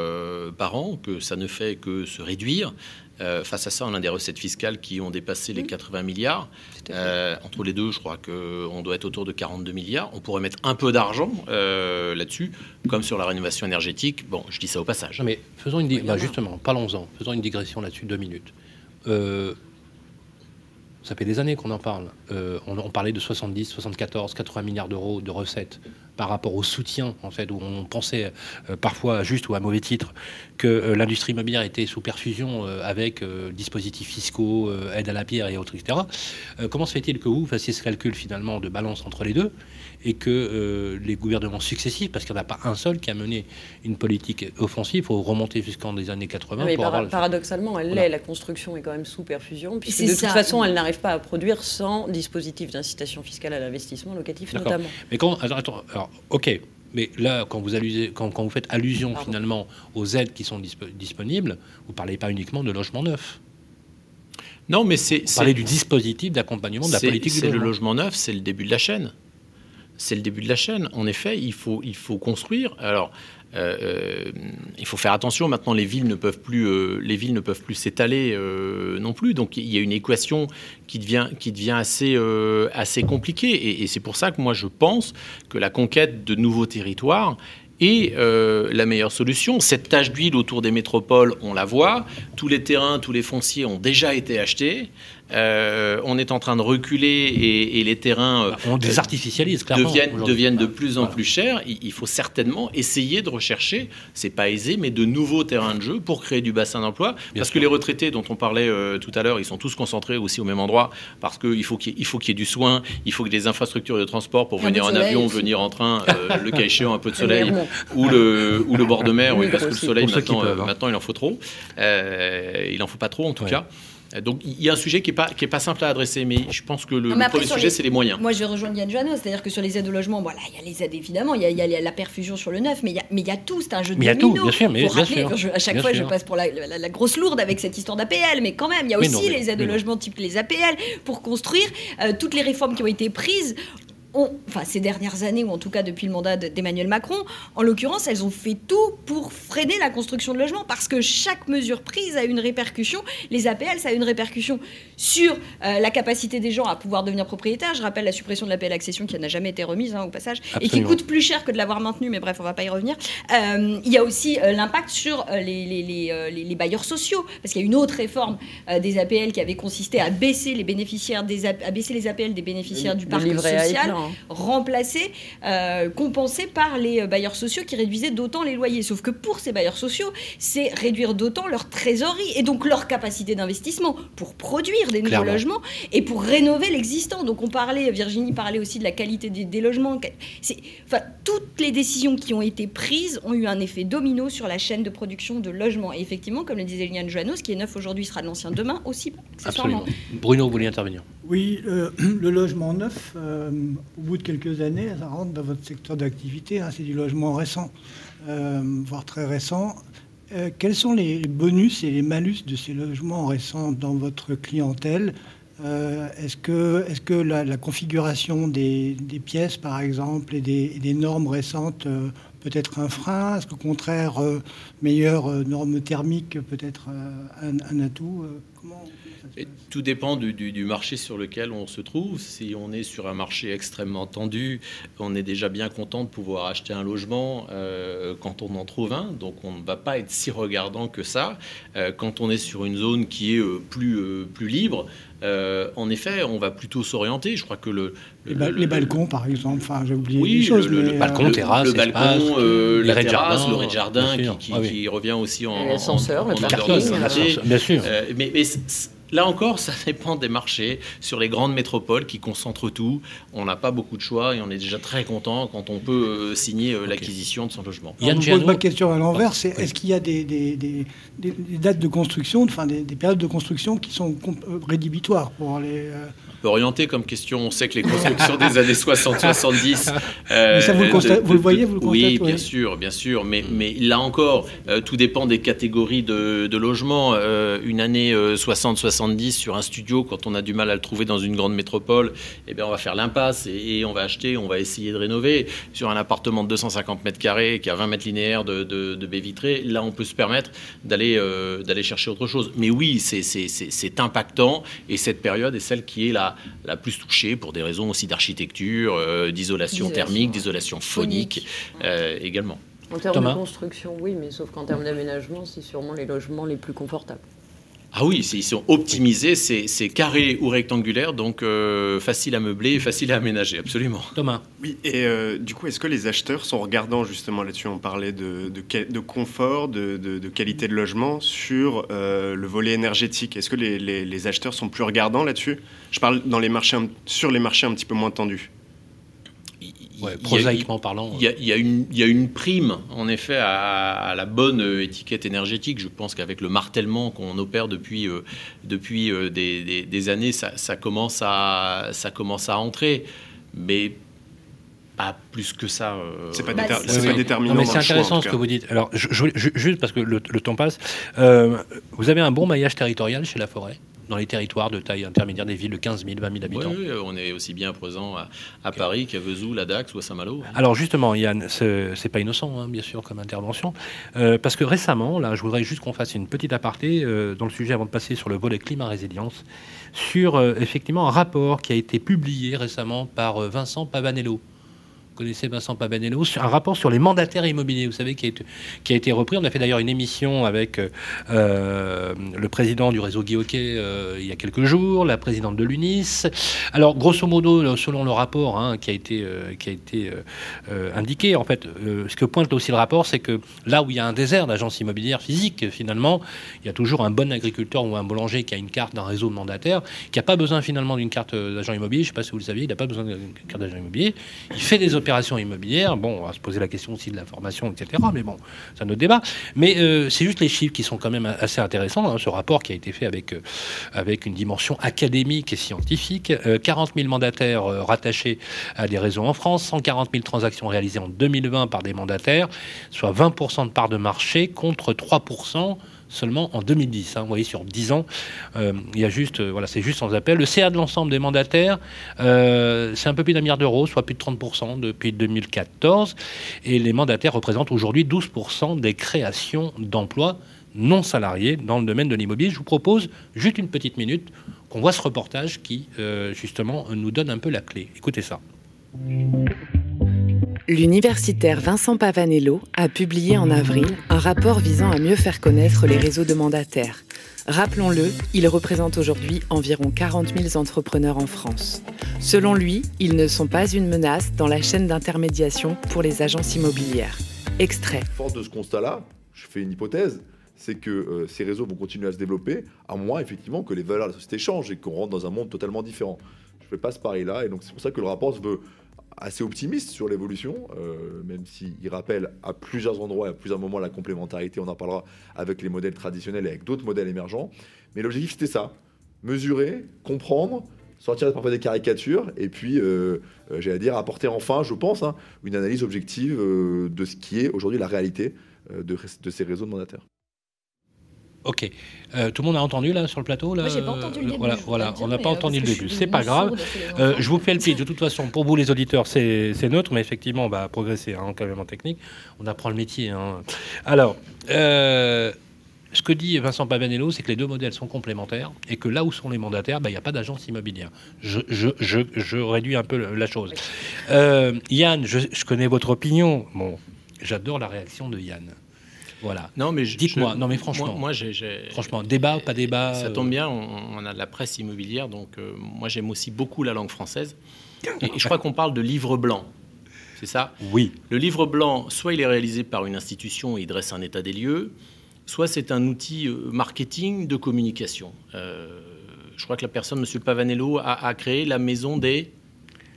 par an, que ça ne fait que se réduire. Euh, face à ça, on a des recettes fiscales qui ont dépassé les 80 milliards. Euh, entre les deux, je crois qu'on doit être autour de 42 milliards. On pourrait mettre un peu d'argent euh, là-dessus, comme sur la rénovation énergétique. Bon, je dis ça au passage. mais faisons une bah, justement, parlons-en. Faisons une digression là-dessus, deux minutes. ça fait des années qu'on en parle. on, on, parlait de 70, 74, 80 milliards d'euros de recettes par rapport au soutien, en fait, où on pensait euh, parfois à juste ou à mauvais titre que euh, l'industrie immobilière était sous perfusion euh, avec dispositifs fiscaux, aide à la pierre et autres, etc. comment se fait-il que vous fassiez ce calcul finalement de balance entre les deux? Et que les gouvernements successifs, parce qu'il n'y en a pas un seul qui a mené une politique offensive, il faut remonter jusqu'en des années 80. Mais paradoxalement, elle l'est, la construction est quand même sous perfusion, puisque de toute façon, elle n'arrive pas à produire sans dispositif d'incitation fiscale à l'investissement locatif notamment. Mais quand, attends, alors, ok, mais là, quand vous, quand, vous faites allusion finalement aux aides qui sont disponibles, vous ne parlez pas uniquement de logement neuf. Non, mais c'est. Vous parlez du dispositif d'accompagnement de la politique du logement. C'est le logement neuf, c'est le début de la chaîne. C'est le début de la chaîne. En effet, il faut, il faut construire. Alors, euh, euh, il faut faire attention. Maintenant, les villes ne peuvent plus, euh, les villes ne peuvent plus s'étaler non plus. Donc, il y a une équation qui devient, qui devient assez, assez compliquée. Et, c'est pour ça que moi, je pense que la conquête de nouveaux territoires est la meilleure solution. Cette tâche d'huile autour des métropoles, on la voit. Tous les terrains, tous les fonciers ont déjà été achetés. Euh, on est en train de reculer et, les terrains bah, on désartificialise, deviennent, deviennent de plus en plus chers. Il, faut certainement essayer de rechercher, c'est pas aisé, mais de nouveaux terrains de jeu pour créer du bassin d'emploi. Parce que les retraités dont on parlait euh, tout à l'heure, ils sont tous concentrés aussi au même endroit parce qu'il faut qu'il faut qu'il y ait du soin, il faut que des infrastructures de transport pour venir en avion, venir en train, euh, le cas échéant un peu de soleil ou le, ou le bord de mer, oui, parce que le soleil maintenant, hein. maintenant il en faut trop. il en faut pas trop en tout cas. Euh, donc il y a un sujet qui n'est pas, pas simple à adresser, mais je pense que le, premier sujet, c'est les moyens. Moi, je vais rejoindre Yann Joanneau, c'est-à-dire que sur les aides au logement, voilà, il y a les aides évidemment, il y, a, la perfusion sur le neuf, mais il y a, mais il y a tout, c'est un jeu de mais domino. Il y a tout, bien sûr, mais Faut rappeler, à chaque fois, je passe pour la, grosse lourde avec cette histoire d'APL, mais quand même, il y a aussi les aides au logement type les APL pour construire. Euh, toutes les réformes qui ont été prises enfin ces dernières années, ou en tout cas depuis le mandat d'Emmanuel Macron, en l'occurrence, elles ont fait tout pour freiner la construction de logements, parce que chaque mesure prise a une répercussion. Les APL, ça a une répercussion sur euh, la capacité des gens à pouvoir devenir propriétaires. Je rappelle la suppression de l'APL accession qui n'a jamais été remise hein, au passage, et qui coûte plus cher que de l'avoir maintenue, mais bref, on va pas y revenir. Euh, il y a aussi euh, l'impact sur les, les, les, bailleurs sociaux, parce qu'il y a une autre réforme des APL qui avait consisté à baisser les bénéficiaires des à baisser les APL des bénéficiaires du parc social remplacés, euh, compensés par les bailleurs sociaux qui réduisaient d'autant les loyers. Sauf que pour ces bailleurs sociaux, c'est réduire d'autant leur trésorerie et donc leur capacité d'investissement pour produire des nouveaux logements et pour rénover l'existant. Donc on parlait, Virginie parlait aussi de la qualité des, logements. Enfin, toutes les décisions qui ont été prises ont eu un effet domino sur la chaîne de production de logements. Et effectivement, comme le disait Liane Joanneau, ce qui est neuf aujourd'hui sera de l'ancien demain aussi, accessoirement. Bruno, vous voulez intervenir? Oui, euh, le logement neuf, euh, au bout de quelques années, ça rentre dans votre secteur d'activité. Hein, c'est du logement récent, euh, voire très récent. Euh, quels sont les bonus et les malus de ces logements récents dans votre clientèle? Euh, Est-ce que, est que la, configuration des, pièces, par exemple, et des, normes récentes peut être un frein? Est-ce qu'au contraire, meilleure norme thermique peut être un, atout? Tout dépend du, marché sur lequel on se trouve. Si on est sur un marché extrêmement tendu, on est déjà bien content de pouvoir acheter un logement euh, quand on en trouve un. Donc on ne va pas être si regardant que ça. Euh, quand on est sur une zone qui est euh, plus, plus libre, en effet, on va plutôt s'orienter. Je crois que le, les, balcons, par exemple. Enfin, j'ai oublié oui, choses, le, balcon, terrasse, le balcon, la terrasse, le rez-de-jardin qui, ah qui, revient aussi en l'ascenseur, le parking, bien sûr. mais, mais Là encore, ça dépend des marchés. Sur les grandes métropoles qui concentrent tout, on n'a pas beaucoup de choix et on est déjà très content quand on peut euh, signer euh, l'acquisition de son logement. Je vous pose ma question à l'envers, c'est est-ce qu'il y a des, dates de construction, enfin des, périodes de construction qui sont euh, rédhibitoires pour les orienté comme question. On sait que les constructions des années 60-70. Euh, ça, vous le, vous le voyez, vous le constatez Oui, bien sûr, bien sûr. Mais, mais là encore, euh, tout dépend des catégories de, de logements. Euh, une année 60-70 sur un studio, quand on a du mal à le trouver dans une grande métropole, eh bien, on va faire l'impasse et, on va acheter, on va essayer de rénover. Sur un appartement de 250 mètres carrés qui a 20 mètres linéaires de, de, baies vitrées, là, on peut se permettre d'aller d'aller chercher autre chose. Mais oui, c'est impactant et cette période est celle qui est la, la, plus touchée pour des raisons aussi d'architecture, euh, d'isolation thermique, d'isolation phonique, euh, également. En termes de construction, oui, mais sauf qu'en termes d'aménagement, c'est sûrement les logements les plus confortables. Ah oui, ils sont optimisés, c'est carré ou rectangulaire, donc euh, facile à meubler, facile à aménager, absolument. Thomas. Oui, et euh, du coup, est-ce que les acheteurs sont regardants justement là-dessus? On parlait de, de, confort, de, de, qualité de logement sur euh, le volet énergétique. Est-ce que les, les, acheteurs sont plus regardants là-dessus? Je parle dans les marchés, sur les marchés un petit peu moins tendus prosaïquement parlant. Il y, a, une, prime, en effet, à, la bonne étiquette énergétique. Je pense qu'avec le martèlement qu'on opère depuis, euh, depuis euh, des, années, ça, commence à, ça commence à entrer. Mais pas plus que ça. Euh, c'est pas, bah, pas déterminant. mais c'est intéressant ce que vous dites. Alors, juste parce que le, temps passe, vous avez un bon maillage territorial chez la forêt dans les territoires de taille intermédiaire des villes de 15 000, 20 000 habitants. Oui, on est aussi bien présent à, Paris qu'à Vesoul, à Dax ou à Saint-Malo. Alors justement, Yann, c'est pas innocent, hein, bien sûr, comme intervention, euh, parce que récemment, là, je voudrais juste qu'on fasse une petite aparté euh, dans le sujet avant de passer sur le volet climat-résilience, sur euh, effectivement un rapport qui a été publié récemment par Vincent Pavanello connaissez Vincent Pabanello, un rapport sur les mandataires immobiliers, vous savez, qui a été, qui a été repris. On a fait d'ailleurs une émission avec euh, le président du réseau Guy euh, il y a quelques jours, la présidente de l'UNIS. Alors, grosso modo, selon le rapport hein, qui a été, euh, qui a été indiqué, en fait, ce que pointe aussi le rapport, c'est que là où il y a un désert d'agences immobilières physiques, finalement, il y a toujours un bon agriculteur ou un boulanger qui a une carte d'un réseau de mandataires, qui n'a pas besoin finalement d'une carte d'agent immobilier. Je ne sais pas si vous le saviez, il n'a pas besoin d'une carte d'agent immobilier. Il fait des opérations immobilières. Bon, on va se poser la question aussi de la formation, etc. Mais bon, c'est un autre débat. Mais euh, c'est juste les chiffres qui sont quand même assez intéressants. Hein, ce rapport qui a été fait avec, euh, avec une dimension académique et scientifique. 40 euh, 000 mandataires rattachés à des réseaux en France, 140 000 transactions réalisées en 2020 par des mandataires, soit 20% de part de marché contre 3% seulement en 2010. Hein. Vous voyez, sur 10 ans, euh, il y a juste, euh, voilà, c'est juste sans appel. Le CA de l'ensemble des mandataires, euh, c'est un peu plus d'un milliard d'euros, soit plus de 30% depuis 2014. Et les mandataires représentent aujourd'hui 12% des créations d'emplois non salariés dans le domaine de l'immobilier. Je vous propose juste une petite minute qu'on voit ce reportage qui, justement, nous donne un peu la clé. Écoutez ça. L'universitaire Vincent Pavanello a publié en avril un rapport visant à mieux faire connaître les réseaux de mandataires. Rappelons-le, il représente aujourd'hui environ 40 000 entrepreneurs en France. Selon lui, ils ne sont pas une menace dans la chaîne d'intermédiation pour les agences immobilières. Extrait. Fort de ce constat-là, je fais une hypothèse, c'est que euh, ces réseaux vont continuer à se développer, à moins effectivement que les valeurs de la société changent et qu'on rentre dans un monde totalement différent. Je ne fais pas ce pari-là, et donc c'est pour ça que le rapport se veut assez optimiste sur l'évolution, euh, même s'il rappelle à plusieurs endroits et à plusieurs moments la complémentarité, on en parlera avec les modèles traditionnels et avec d'autres modèles émergents. Mais l'objectif, c'était ça, mesurer, comprendre, sortir parfois des caricatures, et puis, euh, euh, j'allais dire, apporter enfin, je pense, hein, une analyse objective de ce qui est aujourd'hui la réalité de, de ces réseaux de mandataires. Ok. Euh, tout le monde a entendu là sur le plateau là Moi, j'ai pas entendu le début, Voilà, voilà. dire, on n'a pas euh, entendu le que début. C'est pas grave. Euh, je vous fais le pitch. De toute façon, pour vous les auditeurs, c'est c'est neutre, mais effectivement, on va progresser hein, quand même en technique. On apprend le métier. hein. Alors, euh, ce que dit Vincent Pavanello, c'est que les deux modèles sont complémentaires et que là où sont les mandataires, bah, il n'y a pas d'agence immobilière. Je, je- je- je réduis un peu la chose. Euh, Yann, je, je connais votre opinion. Bon, j'adore la réaction de Yann. Voilà. Non, mais Dites-moi, non mais franchement, moi, franchement, débat, pas débat. Ça euh, tombe bien, on, on a de la presse immobilière, donc euh, moi j'aime aussi beaucoup la langue française. Et, et je crois qu'on parle de livre blanc. C'est ça? Oui. Le livre blanc, soit il est réalisé par une institution et il dresse un état des lieux, soit c'est un outil euh, marketing de communication. Euh, je crois que la personne, M. Pavanello, a, a créé la maison des,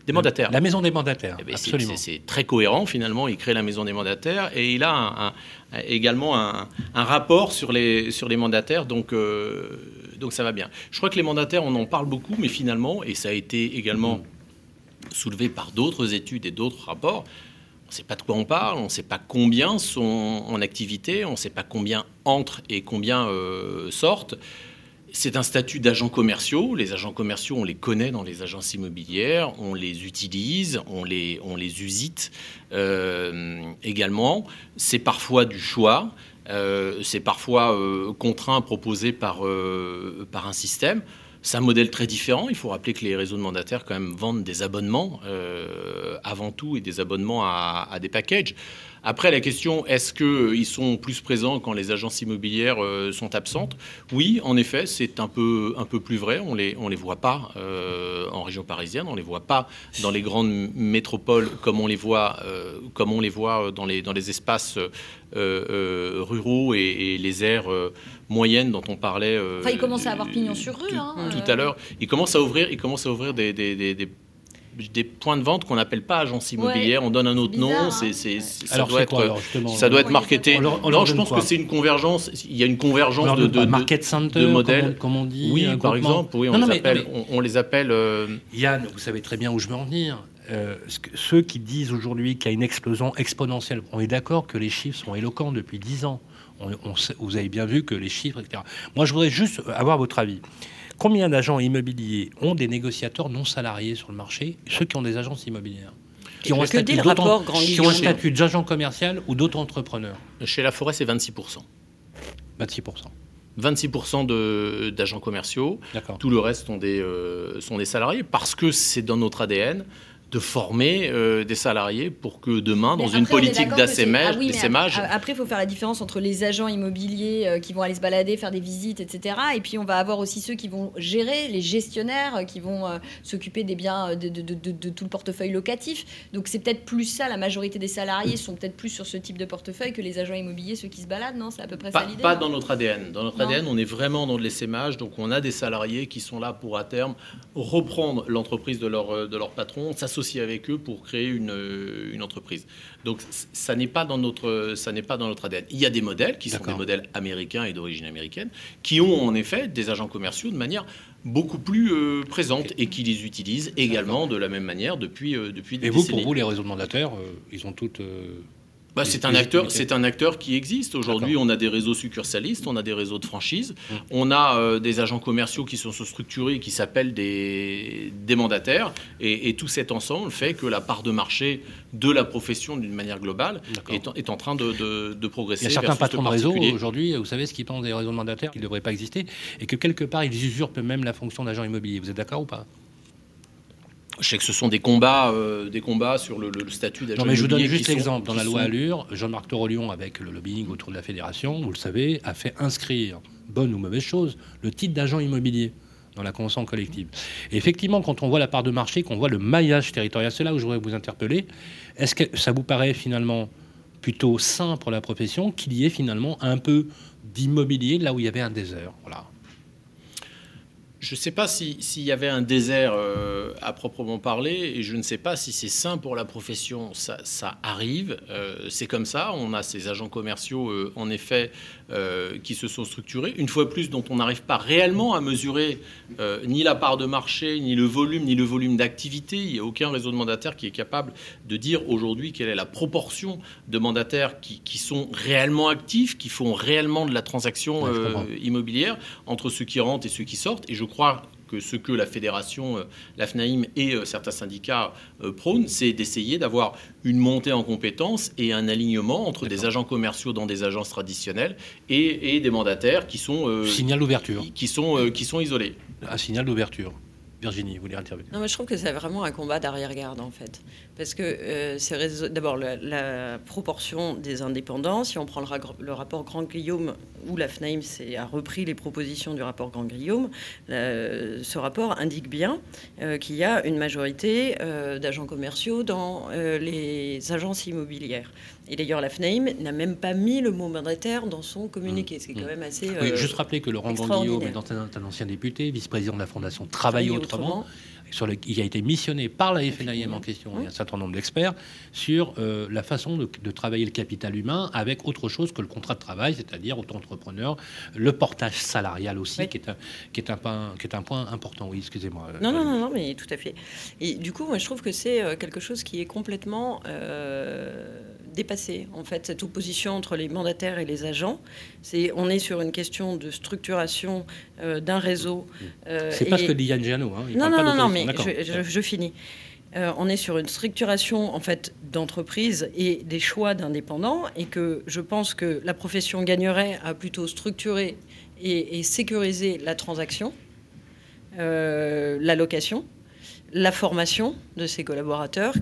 des mandataires. La maison des mandataires, Eh ben, c'est- absolument. c'est- C'est très cohérent finalement. Il crée la maison des mandataires et il a un- un- également un, un rapport sur les, sur les mandataires. Donc, euh, donc ça va bien. Je crois que les mandataires, on en parle beaucoup, mais finalement, et ça a été également soulevé par d'autres études et d'autres rapports, on ne sait pas de quoi on parle, on ne sait pas combien sont en activité, on ne sait pas combien entrent et combien euh, sortent. C'est un statut d'agents commerciaux. Les agents commerciaux, on les connaît dans les agences immobilières, on les utilise, on les, on les usite euh, également. C'est parfois du choix, euh, c'est parfois euh, contraint, proposé par, par un système. C'est un modèle très différent. Il faut rappeler que les réseaux de mandataires quand même vendent des abonnements euh, avant tout et des abonnements à, des packages. Après, la question, est-ce qu'ils sont plus présents quand les agences immobilières euh, sont absentes? Oui, en effet, c'est un peu, un peu plus vrai. On les, on les voit pas euh, en région parisienne, on les voit pas dans les grandes métropoles comme on les voit, euh, comme on les voit dans, les, dans les espaces euh, euh, ruraux et, et les aires euh, moyennes dont on parlait. euh, Enfin, il commence à avoir pignon sur rue. hein, tout euh. à l'heure. Il commence à ouvrir, il commence à ouvrir des, des, des- des- des points de vente qu'on n'appelle pas agence immobilière. on donne un autre bizarre, nom. hein. C'est, ça Alors, doit être, quoi, alors, justement ça doit être marketé. on leur- on non, je pense que c'est une convergence. Il y a une convergence de, de, de- market center, de modèles. comme on, comme on dit. oui, par exemple, oui, on, Non, les, appelle, non, on, on les appelle. euh, mais Yann, vous savez très bien où je veux en venir. Euh, ceux qui disent aujourd'hui qu'il y a une explosion exponentielle, on est d'accord que les chiffres sont éloquents depuis 10 ans. On- on sait- vous avez bien vu que les chiffres, etc. Moi, je voudrais juste avoir votre avis. Combien d'agents immobiliers ont des négociateurs non salariés sur le marché Ceux qui ont des agences immobilières qui ont un Que dit statut le d'autant- rapport Grand qui ont un statut d'agent commercial ou d'auto-entrepreneur chez La Forêt, c'est 26%. 26%. 26% de- d'agents commerciaux. Tout le reste sont des, euh, sont des salariés parce que c'est dans notre ADN de former euh, des salariés pour que demain, dans Mais une après, politique d'assémage, ah oui, Après, il faut faire la différence entre les agents immobiliers euh, qui vont aller se balader, faire des visites, etc. Et puis, on va avoir aussi ceux qui vont gérer, les gestionnaires euh, qui vont s'occuper des biens, de, de- de- de- de tout le portefeuille locatif. Donc, c'est peut-être plus ça. La majorité des salariés sont peut-être plus sur ce type de portefeuille que les agents immobiliers, ceux qui se baladent. Non, c'est à peu près pas, ça l'idée. pas dans notre ADN. Dans notre Non. ADN, on est vraiment dans de l'essaimage, donc on a des salariés qui sont là pour à terme reprendre l'entreprise de leur, de leur patron, s'associer avec eux pour créer une, euh, une entreprise. Donc ça n'est pas dans notre ça n'est pas dans notre ADN. Il y a des modèles qui sont des modèles américains et d'origine américaine qui ont en effet des agents commerciaux de manière beaucoup plus euh, présente et qui les utilisent également de la même manière depuis euh, depuis des Et vous, pour vous, les réseaux de mandataires, euh, ils ont toutes. Bah, c'est un acteur, activités. c'est un acteur qui existe aujourd'hui. On a des réseaux succursalistes, on a des réseaux de franchise, Mm. on a euh, des agents commerciaux qui sont structurés, et qui s'appellent des, des mandataires, et, et tout cet ensemble fait que la part de marché de la profession d'une manière globale est, en- est en train de, de- de Il progresser. y a certains patrons de réseau particulier. aujourd'hui, vous savez ce qu'ils pensent des réseaux de mandataires qui ne devraient pas exister et que quelque part ils usurpent même la fonction d'agent immobilier. Vous êtes d'accord ou pas? Je sais que ce sont des combats, euh, des combats sur le, le- le statut d'agent Non, mais je vous donne juste l'exemple. Dans la loi sont- Allure, Jean-Marc Torolion, avec le lobbying autour de la fédération, vous le savez, a fait inscrire, bonne ou mauvaise chose, le titre d'agent immobilier dans la convention collective. Et effectivement, quand on voit la part de marché, qu'on voit le maillage territorial, c'est là où je voudrais vous interpeller. Est-ce que ça vous paraît finalement plutôt sain pour la profession qu'il y ait finalement un peu d'immobilier là où il y avait un désert? Voilà. Je ne sais pas s'il y avait un désert euh, à proprement parler, et je ne sais pas si c'est sain pour la profession. Ça, ça arrive, euh, c'est comme ça. On a ces agents commerciaux, euh, en effet, qui se sont structurés, une fois plus, dont on n'arrive pas réellement à mesurer ni la part de marché, ni le volume, ni le volume d'activité. Il n'y a aucun réseau de mandataires qui est capable de dire aujourd'hui quelle est la proportion de mandataires qui, qui sont réellement actifs, qui font réellement de la transaction immobilière entre ceux qui rentrent et ceux qui sortent. Et je crois que ce que la fédération, euh, la FNAIM et euh, certains syndicats euh, prônent, c'est d'essayer d'avoir une montée en compétences et un alignement entre des agents commerciaux dans des agences traditionnelles et, des mandataires qui sont... signal d'ouverture. Qui, sont, qui sont isolés. Un signal d'ouverture. Virginie, vous voulez intervenir? Non, mais je trouve que c'est vraiment un combat d'arrière-garde, en fait. Parce que euh, c'est d'abord la, proportion des indépendants. Si on prend le, rapport Grand-Guillaume, où la FNAIM a repris les propositions du rapport Grand-Guillaume, ce rapport indique bien euh, qu'il y a une majorité euh, d'agents commerciaux dans les agences immobilières. Et d'ailleurs, la FNAIM n'a même pas mis le mot mandataire dans son communiqué, ce qui est quand même assez. oui, juste rappeler que Laurent Grand-Guillaume est un, ancien député, vice-président de la Fondation Travailler autrement sur le, il a été missionné par la FNIM en question et un certain nombre d'experts sur euh, la façon de, travailler le capital humain avec autre chose que le contrat de travail, c'est-à-dire auto-entrepreneur, le portage salarial aussi, qui, est un, qui, est un point, qui est un point important. Oui, excusez-moi. Non, non, non, non, mais tout à fait. Et du coup, moi, je trouve que c'est euh, quelque chose qui est complètement euh, dépassé, en fait, cette opposition entre les mandataires et les agents. C'est, on est sur une question de structuration d'un réseau. c'est pas ce que dit Yann Giano. Hein. non, non, non, non, mais je, finis. Euh, on est sur une structuration en fait d'entreprise et des choix d'indépendants et que je pense que la profession gagnerait à plutôt structurer et, sécuriser la transaction, euh, la location, la formation de ses collaborateurs,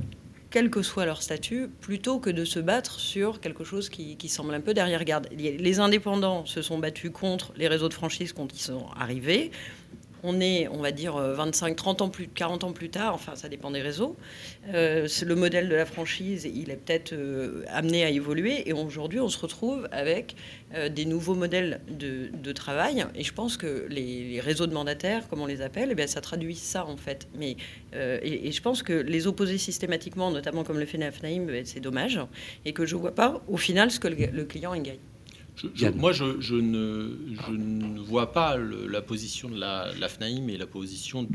quel que soit leur statut, plutôt que de se battre sur quelque chose qui, qui semble un peu derrière garde. Les indépendants se sont battus contre les réseaux de franchise quand ils sont arrivés on est, on va dire, 25, euh, 30 ans plus, 40 ans plus tard, enfin ça dépend des réseaux. Euh, le modèle de la franchise, il est peut-être euh, amené à évoluer et aujourd'hui on se retrouve avec des nouveaux modèles de, travail et je pense que les, réseaux de mandataires, comme on les appelle, eh bien, ça traduit ça en fait. Mais, et, je pense que les opposer systématiquement, notamment comme le fait Nafnaim, ben, c'est dommage et que je ne vois pas au final ce que le, client gagne moi, je, ne, vois pas la position de la, FNAIM et la position de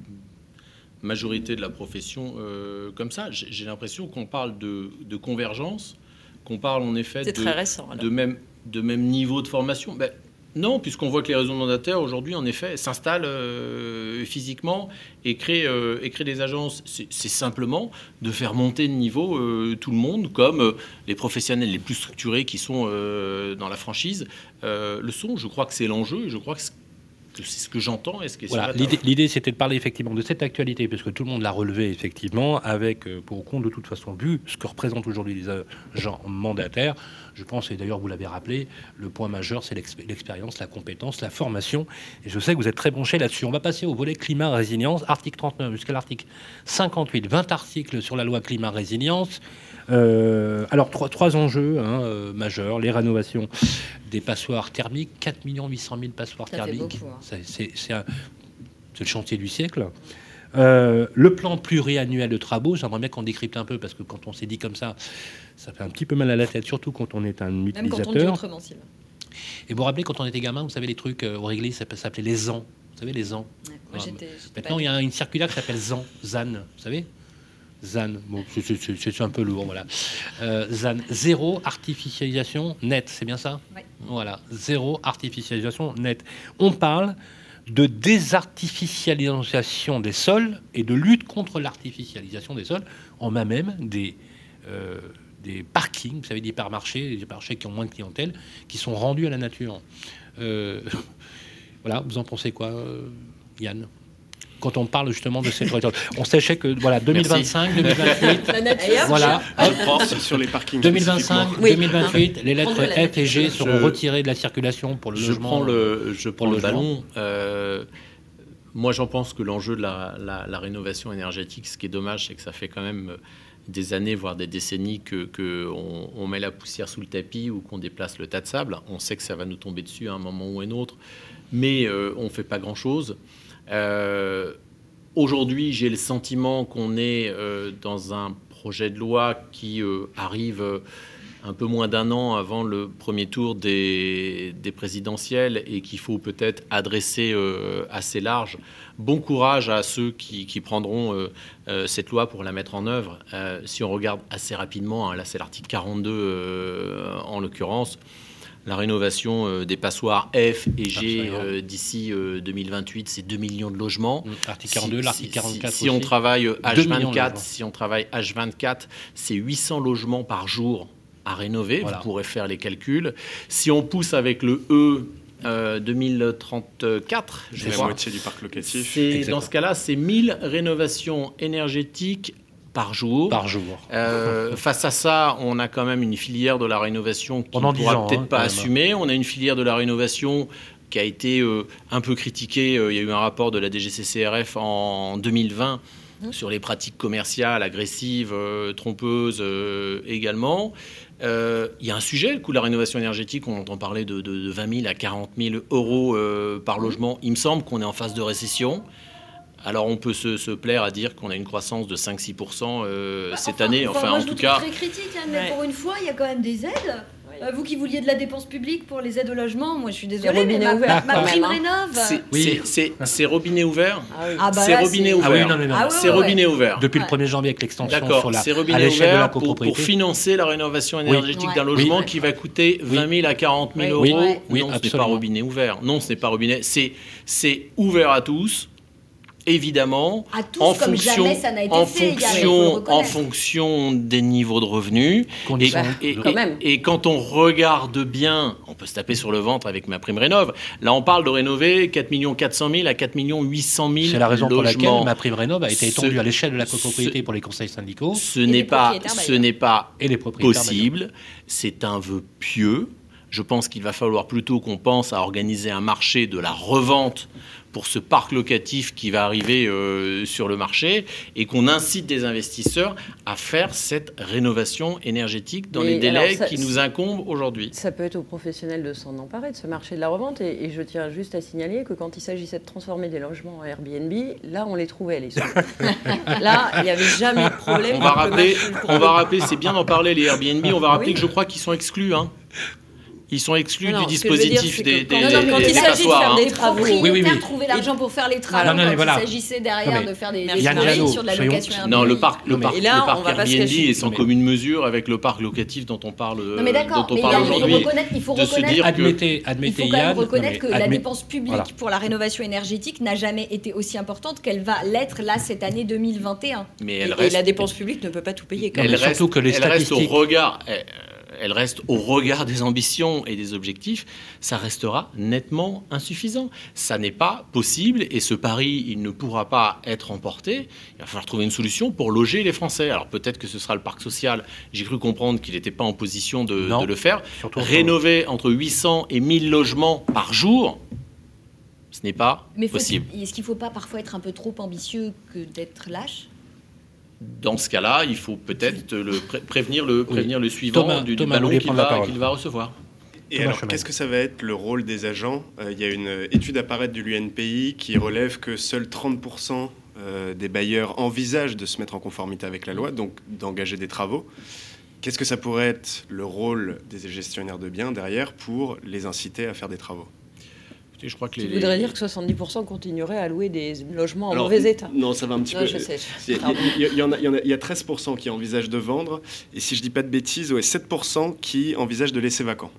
majorité de la profession euh, comme ça. J'ai l'impression qu'on parle de, convergence, qu'on parle en effet de, même, de même niveau de formation. Ben, non, puisqu'on voit que les réseaux mandataires aujourd'hui, en effet, s'installent euh, physiquement et créent, euh, des agences. C'est simplement de faire monter de niveau euh, tout le monde, comme les professionnels les plus structurés qui sont dans la franchise le sont. Je crois que c'est l'enjeu. Je crois que c'est ce que j'entends. Est-ce que voilà, l'idée, c'était de parler effectivement de cette actualité, parce que tout le monde l'a relevé effectivement, avec pour compte de toute façon vu ce que représentent aujourd'hui les agents mandataires. Je pense, et d'ailleurs vous l'avez rappelé, le point majeur, c'est l'expérience, la compétence, la formation. Et je sais que vous êtes très branché là-dessus. On va passer au volet climat résilience, article 39 jusqu'à l'article 58, 20 articles sur la loi climat résilience. Euh, alors trois, trois enjeux hein, euh, majeurs les rénovations des passoires thermiques, 4 800 000 passoires thermiques. Hein. C'est le chantier du siècle. Euh, le plan pluriannuel de travaux, j'aimerais bien qu'on décrypte un peu parce que quand on s'est dit comme ça, ça fait un petit peu mal à la tête, surtout quand on est un utilisateur. Même quand on dit Et vous vous rappelez, quand on était gamin, vous savez, les trucs au réglé, ça s'appelait les ans. Vous savez, les ans. Maintenant, il y a une circulaire qui s'appelle ZAN. ZAN, vous savez ZAN, bon, c'est un peu lourd, voilà. Euh, ZAN, zéro artificialisation nette, c'est bien ça oui. Voilà, zéro artificialisation nette. On parle de désartificialisation des sols et de lutte contre l'artificialisation des sols. On a même des, euh, des parkings, vous savez, des hypermarchés, des hypermarchés qui ont moins de clientèle, qui sont rendus à la nature. Euh, voilà, vous en pensez quoi, Yann? Quand on parle justement de ces On sachait que voilà 2025, 2028, voilà, sur les parkings. 2025, 2028, les lettres F et G seront retirées de la circulation pour le je logement. Prends le, je prends le, ballon. Euh, moi, j'en pense que l'enjeu de la, la, rénovation énergétique, ce qui est dommage, c'est que ça fait quand même des années, voire des décennies, que, que met la poussière sous le tapis ou qu'on déplace le tas de sable. On sait que ça va nous tomber dessus à un moment ou à un autre, mais euh, on ne fait pas grand-chose. Aujourd'hui, j'ai le sentiment qu'on est dans un projet de loi qui arrive un peu moins d'un an avant le premier tour des, présidentielles et qu'il faut peut-être adresser euh, assez large. Bon courage à ceux qui, prendront euh, euh, cette loi pour la mettre en œuvre. si on regarde assez rapidement, hein, là c'est l'article 42 en l'occurrence, la rénovation des passoires F et G d'ici 2028, c'est 2 millions de logements. L'article 42, l'article 44 si, on travaille H24, si on travaille H24, c'est 800 logements par jour à rénover. Vous pourrez faire les calculs. Si on pousse avec le E 2034, je la moitié du parc locatif. Dans ce cas-là, c'est 1000 rénovations énergétiques par jour. Par jour. Euh, face à ça, on a quand même une filière de la rénovation qui ne pourra peut-être hein, pas assumer. On a une filière de la rénovation qui a été euh, un peu critiquée. Euh, il y a eu un rapport de la DGCCRF en 2020 mmh. sur les pratiques commerciales agressives, trompeuses également. Euh, il y a un sujet, le coût de la rénovation énergétique, on entend parler de, 20 000 à 40 000 euros euh, par logement. Il me semble qu'on est en phase de récession. Alors on peut se, plaire à dire qu'on a une croissance de 5-6% euh, bah, cette année. Enfin, en tout cas. très critique, hein, mais pour une fois, il y a quand même des aides. Euh, vous qui vouliez de la dépense publique pour les aides au logement, moi je suis désolée, mais ma, ouvert, ma, prime rénov. C'est robinet ouvert. Ah oui. c'est robinet ouvert. c'est robinet ouvert. Depuis le 1er janvier avec l'extension sur la c'est robinet ouvert pour, pour, financer la rénovation énergétique d'un logement qui va coûter 20 000 à 40 000 euros. non, ce n'est pas robinet ouvert. Non, ce n'est pas robinet. C'est ouvert à tous évidemment, en, fonction, en, fonction, en fonction des niveaux de revenus. Et, et, quand on regarde bien, on peut se taper sur le ventre avec ma prime rénov. Là, on parle de rénover 4 400 000 à 4 800 000 C'est la raison pour laquelle ma prime rénov a été étendue à l'échelle de la copropriété pour les conseils syndicaux. Ce n'est pas, ce n'est pas possible. C'est un vœu pieux. Je pense qu'il va falloir plutôt qu'on pense à organiser un marché de la revente pour ce parc locatif qui va arriver euh, sur le marché et qu'on incite des investisseurs à faire cette rénovation énergétique dans les délais qui nous incombent aujourd'hui. Ça peut être aux professionnels de s'en emparer de ce marché de la revente et, je tiens juste à signaler que quand il s'agissait de transformer des logements en Airbnb, là on les trouvait les là, il n'y avait jamais de problème. On va rappeler, on va rappeler, c'est bien d'en parler les Airbnb. On va rappeler que je crois qu'ils sont exclus. Hein ils sont exclus du dispositif des, des, non, non, quand il s'agit de faire des travaux, oui, oui, oui. trouver l'argent pour faire les travaux, non, quand il s'agissait derrière de faire des, travaux sur de la location Airbnb. Non, le parc, le parc, là, le parc Airbnb est sans commune mesure avec le parc locatif dont on parle, non, mais dont on parle aujourd'hui. Il faut reconnaître, admettez, admettez, il faut quand même reconnaître que la dépense publique pour la rénovation énergétique n'a jamais été aussi importante qu'elle va l'être là cette année 2021. Mais et la dépense publique ne peut pas tout payer. Elle reste au regard elle reste au regard des ambitions et des objectifs, ça restera nettement insuffisant. Ça n'est pas possible et ce pari, il ne pourra pas être remporté. Il va falloir trouver une solution pour loger les Français. Alors peut-être que ce sera le parc social. J'ai cru comprendre qu'il n'était pas en position de, le faire. Rénover entre 800 et 1000 logements par jour, ce n'est pas possible. Est-ce qu'il ne faut pas parfois être un peu trop ambitieux que d'être lâche? Dans ce cas-là, il faut peut-être le prévenir, le, prévenir le suivant du, ballon qu'il va, recevoir. Et alors, qu'est-ce que ça va être le rôle des agents? Euh, Il y a une étude apparaître de l'UNPI qui relève que seuls 30% euh, des bailleurs envisagent de se mettre en conformité avec la loi, donc d'engager des travaux. Qu'est-ce que ça pourrait être le rôle des gestionnaires de biens derrière pour les inciter à faire des travaux? Je crois que les, voudrais dire que 70% continueraient à louer des logements en mauvais état. Non, ça va un petit peu. Je sais. Il y, en a, il y, a 13% qui envisagent de vendre, et si je dis pas de bêtises, ouais, 7% qui envisagent de laisser vacant.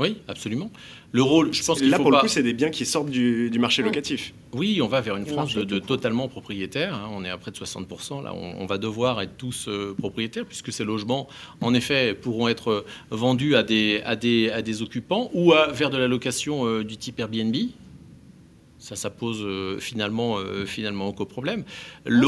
Oui, absolument. Le rôle, je pense qu'il Là, faut pour le coup, c'est des biens qui sortent du, marché locatif. Oui, on va vers une France de, totalement propriétaires. Hein. On est à près de 60%. Là, on, va devoir être tous euh, propriétaires puisque ces logements, en effet, pourront être euh, vendus à des, à des, à des occupants ou à, vers de la location euh, du type Airbnb. Ça, ça pose finalement, finalement aucun problème. Le,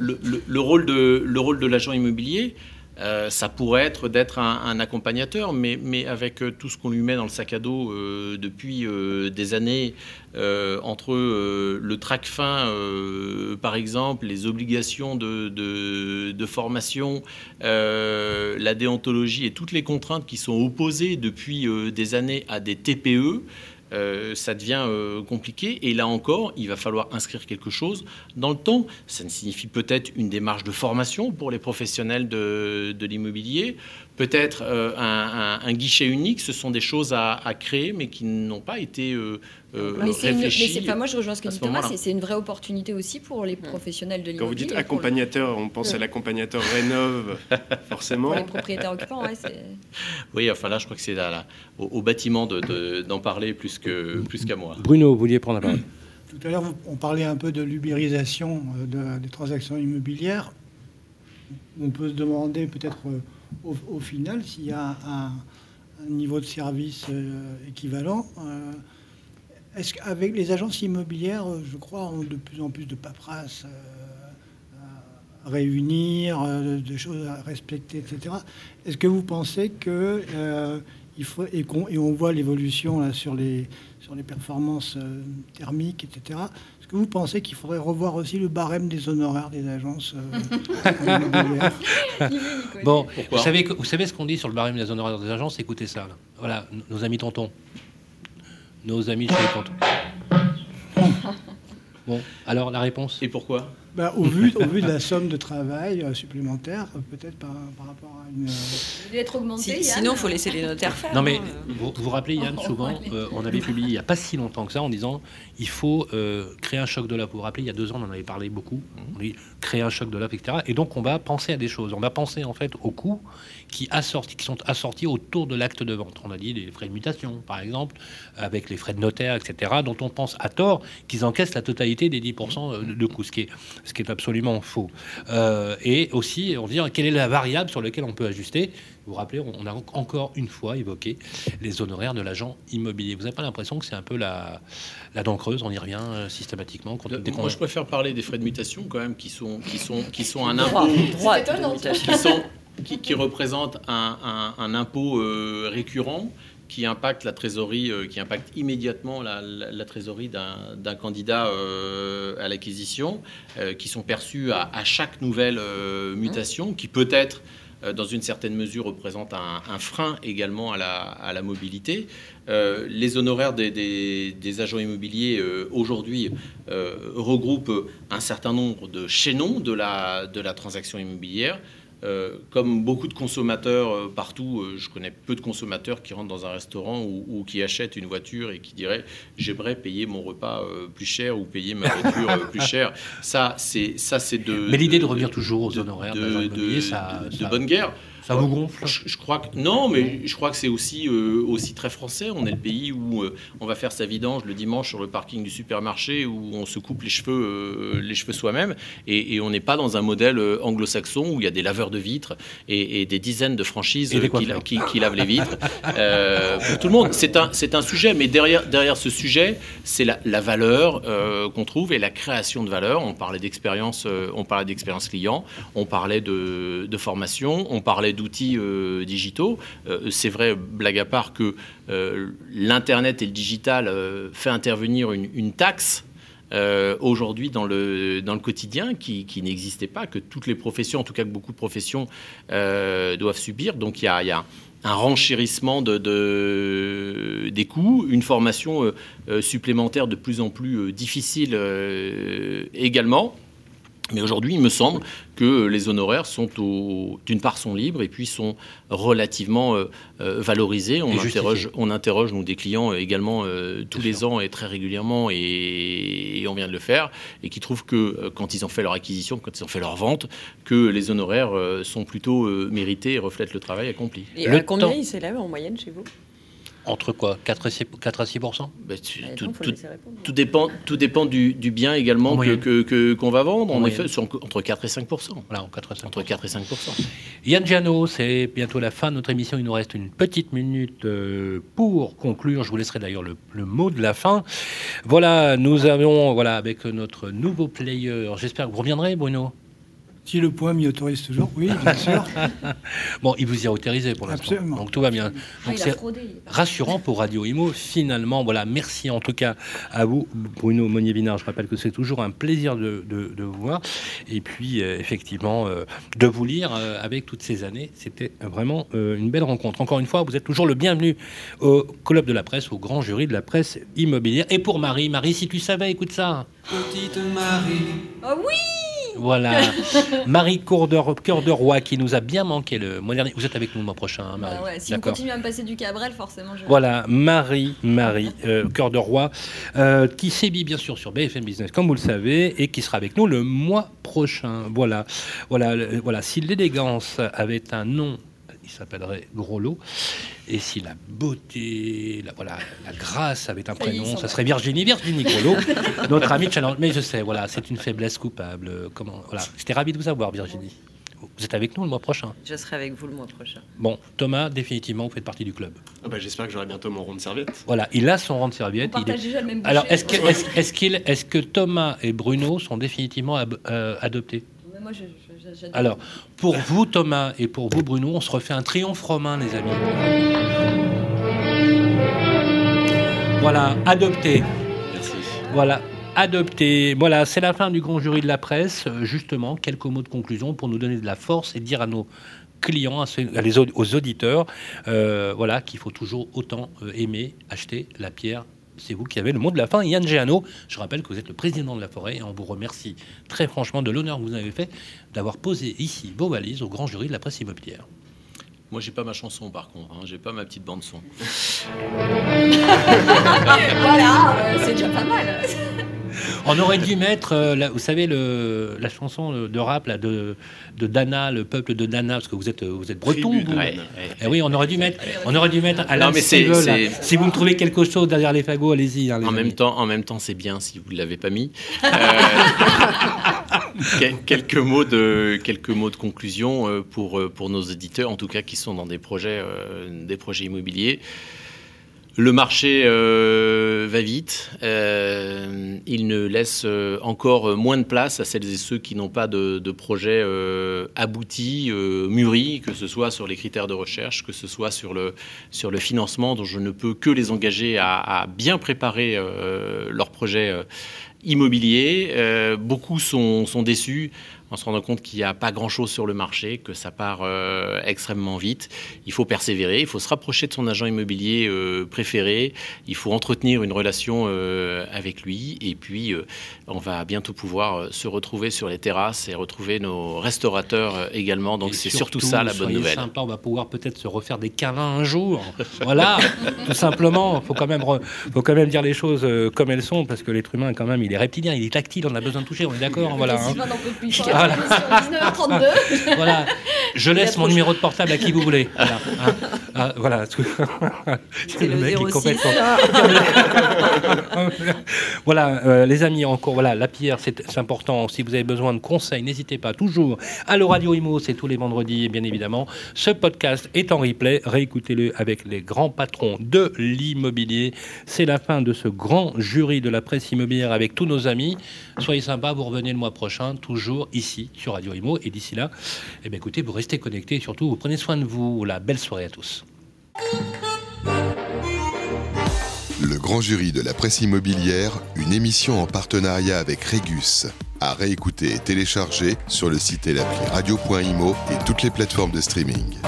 le, le, rôle de, le rôle de l'agent immobilier, euh, ça pourrait être d'être un, accompagnateur, mais, mais avec euh, tout ce qu'on lui met dans le sac à dos euh, depuis des années, entre le track fin, par exemple, les obligations de, de formation, la déontologie et toutes les contraintes qui sont opposées depuis des années à des TPE, euh, ça devient euh, compliqué. Et là encore, il va falloir inscrire quelque chose dans le temps. Ça ne signifie peut-être une démarche de formation pour les professionnels de, de l'immobilier, peut-être euh, un, un- un guichet unique. Ce sont des choses à, à créer, mais qui n'ont pas été euh, euh, Mais c'est une- mais réfléchies. c'est pas moi, je rejoins ce que dit ce Thomas, c'est une vraie opportunité aussi pour les professionnels de Quand vous l'immobilier. dites le- accompagnateur, on pense à l'accompagnateur rénove, forcément. Pour les propriétaires occupants, ouais. Oui, enfin là, je crois que c'est au, au bâtiment de- de- d'en parler plus que plus qu'à moi. Bruno, vous vouliez prendre la parole Tout à l'heure, on parlait un peu de l'ubérisation euh, de- des transactions immobilières. On peut se demander peut-être euh, au, final s'il y a un, niveau de service euh, équivalent. Euh, Est-ce qu'avec les agences immobilières, euh, je crois, ont de plus en plus de paperasse à réunir, de choses à respecter, etc. Est-ce que vous pensez que faut et, qu'on- et on voit l'évolution sur les sur les performances thermiques, etc. Est-ce que vous pensez qu'il faudrait revoir aussi le barème des honoraires des agences euh, immobilières Bon, Pourquoi vous savez, vous savez ce qu'on dit sur le barème des honoraires des agences? Écoutez ça. là. Voilà, nos amis tontons. Nos amis chez les tontons. Bon, alors la réponse? Et pourquoi? Bah, au, vu, au vu de la somme de travail euh, supplémentaire, euh, peut-être par, par rapport à une. euh, Il doit être augmenté. Si- Yann. sinon, il faut laisser les notaires faire. Non mais hein. vous vous rappelez Yann, Oh, souvent, euh, on avait publié il n'y a pas si longtemps que ça en disant il faut euh, créer un choc de l'offre. Vous vous rappelez, il y a deux ans, on en avait parlé beaucoup. On dit créer un choc de l'offre, etc. Et donc on va penser à des choses. On va penser en fait aux coûts qui, assortis, qui sont assortis autour de l'acte de vente. On a dit les frais de mutation, par exemple, avec les frais de notaire, etc., dont on pense à tort qu'ils encaissent la totalité des 10% de- de coûts, ce qui est, ce qui est absolument faux. Euh, et aussi, on dit quelle est la variable sur laquelle on peut ajuster? Vous vous rappelez, on a en- encore une fois évoqué les honoraires de l'agent immobilier. Vous n'avez pas l'impression que c'est un peu la, la dent creuse On y revient euh, systématiquement. Quand, dès qu'on- Moi, je préfère parler des frais de mutation quand même, qui sont qui sont qui sont un Droit, impôt droit qui, sont, qui, qui représentent un, impôt euh, récurrent qui impacte la trésorerie, euh, qui impacte immédiatement la, trésorerie d'un candidat euh, à l'acquisition, qui sont perçus à, chaque nouvelle mutation, qui peut-être euh, dans une certaine mesure représente un, frein également à la, mobilité. Les honoraires des, des- des agents immobiliers aujourd'hui regroupent un certain nombre de chaînons de la transaction immobilière. Euh, comme beaucoup de consommateurs euh, partout, euh, je connais peu de consommateurs qui rentrent dans un restaurant ou, ou qui achètent une voiture et qui diraient j'aimerais payer mon repas plus cher ou payer ma voiture plus cher. Ça, c'est ça, c'est de. Mais l'idée de revenir toujours aux honoraires de, de, de- ça, ça- bonne guerre. Ça vous gonfle? Je, je crois que non, mais je crois que c'est aussi euh, aussi très français. On est le pays où euh, on va faire sa vidange le dimanche sur le parking du supermarché où on se coupe les cheveux euh, les cheveux soi-même et, et on n'est pas dans un modèle anglo-saxon où il y a des laveurs de vitres et, et des dizaines de franchises qui, coiffeurs. qui- qui lavent les vitres pour tout le monde. C'est un c'est un sujet, mais derrière derrière ce sujet, c'est la, la valeur qu'on trouve et la création de valeur. On parlait d'expérience, on parlait d'expérience client, on parlait de, de formation, on parlait d'outils euh, digitaux. Euh, c'est vrai, blague à part, que euh, l'internet et le digital fait intervenir une, taxe. aujourd'hui dans le, quotidien qui, n'existait pas, que toutes les professions, en tout cas que beaucoup de professions doivent subir. Donc il y a, un renchérissement de, de- des coûts, une formation supplémentaire de plus en plus difficile également. Mais aujourd'hui, il me semble que les honoraires sont au- d'une part sont libres et puis sont relativement euh, euh, valorisés. On interroge, on interroge nous des clients euh, également euh, tous Bien les ans et très régulièrement et, et on vient de le faire et qui trouvent que quand ils ont fait leur acquisition, quand ils ont fait leur vente, que les honoraires euh, sont plutôt euh, mérités et reflètent le travail accompli. Et Le à combien temps. il s'élève en moyenne chez vous? Entre quoi 4 à 6, 4 à 6 Bah, tu- Bah, tout, tout- tout dépend, tout dépend du, du bien En également que- moyenne. que- que- qu'on va vendre. En En, effet, entre 4 et 5 Voilà, en 4 à 5 Entre 4 et 5% Yann Giano, c'est bientôt la fin de notre émission. Il nous reste une petite minute euh, pour conclure. Je vous laisserai d'ailleurs le, le mot de la fin. Voilà, nous avons, voilà, avec notre nouveau player, j'espère que vous reviendrez, Bruno? Si le point m'y autorise toujours, oui, bien sûr. bon, il vous y a autorisé pour l'instant. Absolument. Donc tout va bien. Ah, Donc c'est rassurant pour Radio Imo. Finalement, voilà, merci en tout cas à vous, Bruno Monnier-Vinard. Je rappelle que c'est toujours un plaisir de, de- de vous voir. Et puis, euh, effectivement, euh, de vous lire euh, avec toutes ces années. C'était vraiment euh, une belle rencontre. Encore une fois, vous êtes toujours le bienvenu au Club de la Presse, au grand jury de la presse immobilière. Et pour Marie, Marie, si tu savais, écoute ça. Petite Marie. Oh oui Voilà, Marie Coeur de, Cœur de Roi qui nous a bien manqué le mois dernier. Vous êtes avec nous le mois prochain, hein, Marie Bah ouais, Si vous continuez à me passer du Cabrel, forcément, je. Voilà, Marie, Marie, euh, Cœur de Roi, euh, qui sévit bien sûr sur BFM Business, comme vous le savez, et qui sera avec nous le mois prochain. Voilà, voilà, voilà. Si l'élégance avait un nom, il s'appellerait Gros Lot. Et si la beauté, la, voilà, la grâce avait un est, prénom, ça serait Virginie, Virginie Gros Lot, notre amie de Challenge. Mais je sais, voilà, c'est une faiblesse coupable. Comment, voilà. J'étais ravi de vous avoir, Virginie. Vous êtes avec nous le mois prochain. Je serai avec vous le mois prochain. Bon, Thomas, définitivement, vous faites partie du club. Ah bah, J'espère que j'aurai bientôt mon rond de serviette. Voilà, il a son rang de On serviette. il est- déjà le même Alors, est-ce que, est-ce, est-ce qu'il, est-ce que Thomas et Bruno sont définitivement ab- euh, adoptés? Moi, je- je- je- j'adore. Alors, pour vous, Thomas, et pour vous, Bruno, on se refait un triomphe romain, les amis. Voilà, adopté. Merci. Voilà, adopté. Voilà, c'est la fin du grand jury de la presse. Euh, Justement, quelques mots de conclusion pour nous donner de la force et dire à nos clients, à ceux- à les au- aux auditeurs, euh, voilà, qu'il faut toujours autant euh, aimer, acheter la pierre. C'est vous qui avez le mot de la fin, Yann Géano. Je rappelle que vous êtes le président de la forêt et on vous remercie très franchement de l'honneur que vous avez fait d'avoir posé ici vos valises au grand jury de la presse immobilière. Moi, j'ai pas ma chanson par contre, hein, j'ai pas ma petite bande son. Voilà, euh, c'est déjà pas mal. On aurait dû mettre, euh, la- vous savez, le, la chanson de rap là, de, de Dana, le peuple de Dana, parce que vous êtes, euh, vous êtes breton. Vous. Ouais, ouais. Eh oui, on aurait dû mettre, on aurait dû mettre Non, mais là. c'est- Si vous me trouvez quelque chose derrière les fagots, allez-y. hein, En amis. même temps, en même temps, c'est bien si vous ne l'avez pas mis. Euh, quel- quelques mots de quelques mots de conclusion pour pour nos éditeurs, en tout cas qui sont dans des projets euh, des projets immobiliers. Le marché euh, va vite. Euh, il ne laisse euh, encore moins de place à celles et ceux qui n'ont pas de, projet abouti, mûri, que ce soit sur les critères de recherche, que ce soit sur le, financement, dont je ne peux que les engager à, bien préparer leur projet immobilier. Beaucoup sont déçus en se rendant compte qu'il n'y a pas grand-chose sur le marché, que ça part euh, extrêmement vite. Il faut persévérer, il faut se rapprocher de son agent immobilier euh, préféré, il faut entretenir une relation euh, avec lui, et puis euh, on va bientôt pouvoir euh, se retrouver sur les terrasses et retrouver nos restaurateurs euh, également. Donc c'est surtout ça la bonne nouvelle. Sympa, on va pouvoir peut-être se refaire des câlins un jour. Voilà, tout simplement. Faut quand même, re- faut quand même dire les choses euh, comme elles sont, parce que l'être humain, quand même, il est reptilien, il est tactile, on a besoin de toucher, on est d'accord. Voilà. hein. Sur Voilà. la émission 19h32. Voilà, je laisse mon numéro de portable à qui vous voulez. Voilà, hein. Ah, voilà. C'est le mec qui est 06. complètement- voilà, euh, les amis, encore, voilà, la pierre, c'est c'est important. Si vous avez besoin de conseils, n'hésitez pas toujours. Allo Radio Imo, c'est tous les vendredis, bien évidemment. Ce podcast est en replay. Réécoutez-le avec les grands patrons de l'immobilier. C'est la fin de ce grand jury de la presse immobilière avec tous nos amis. Soyez sympas, vous revenez le mois prochain, toujours ici sur Radio Imo. Et d'ici là, eh bien, écoutez, vous restez connectés et surtout, vous prenez soin de vous. La belle soirée à tous. Le grand jury de la presse immobilière, une émission en partenariat avec Régus. À réécouter et télécharger sur le site et l'appli radio.imo et toutes les plateformes de streaming.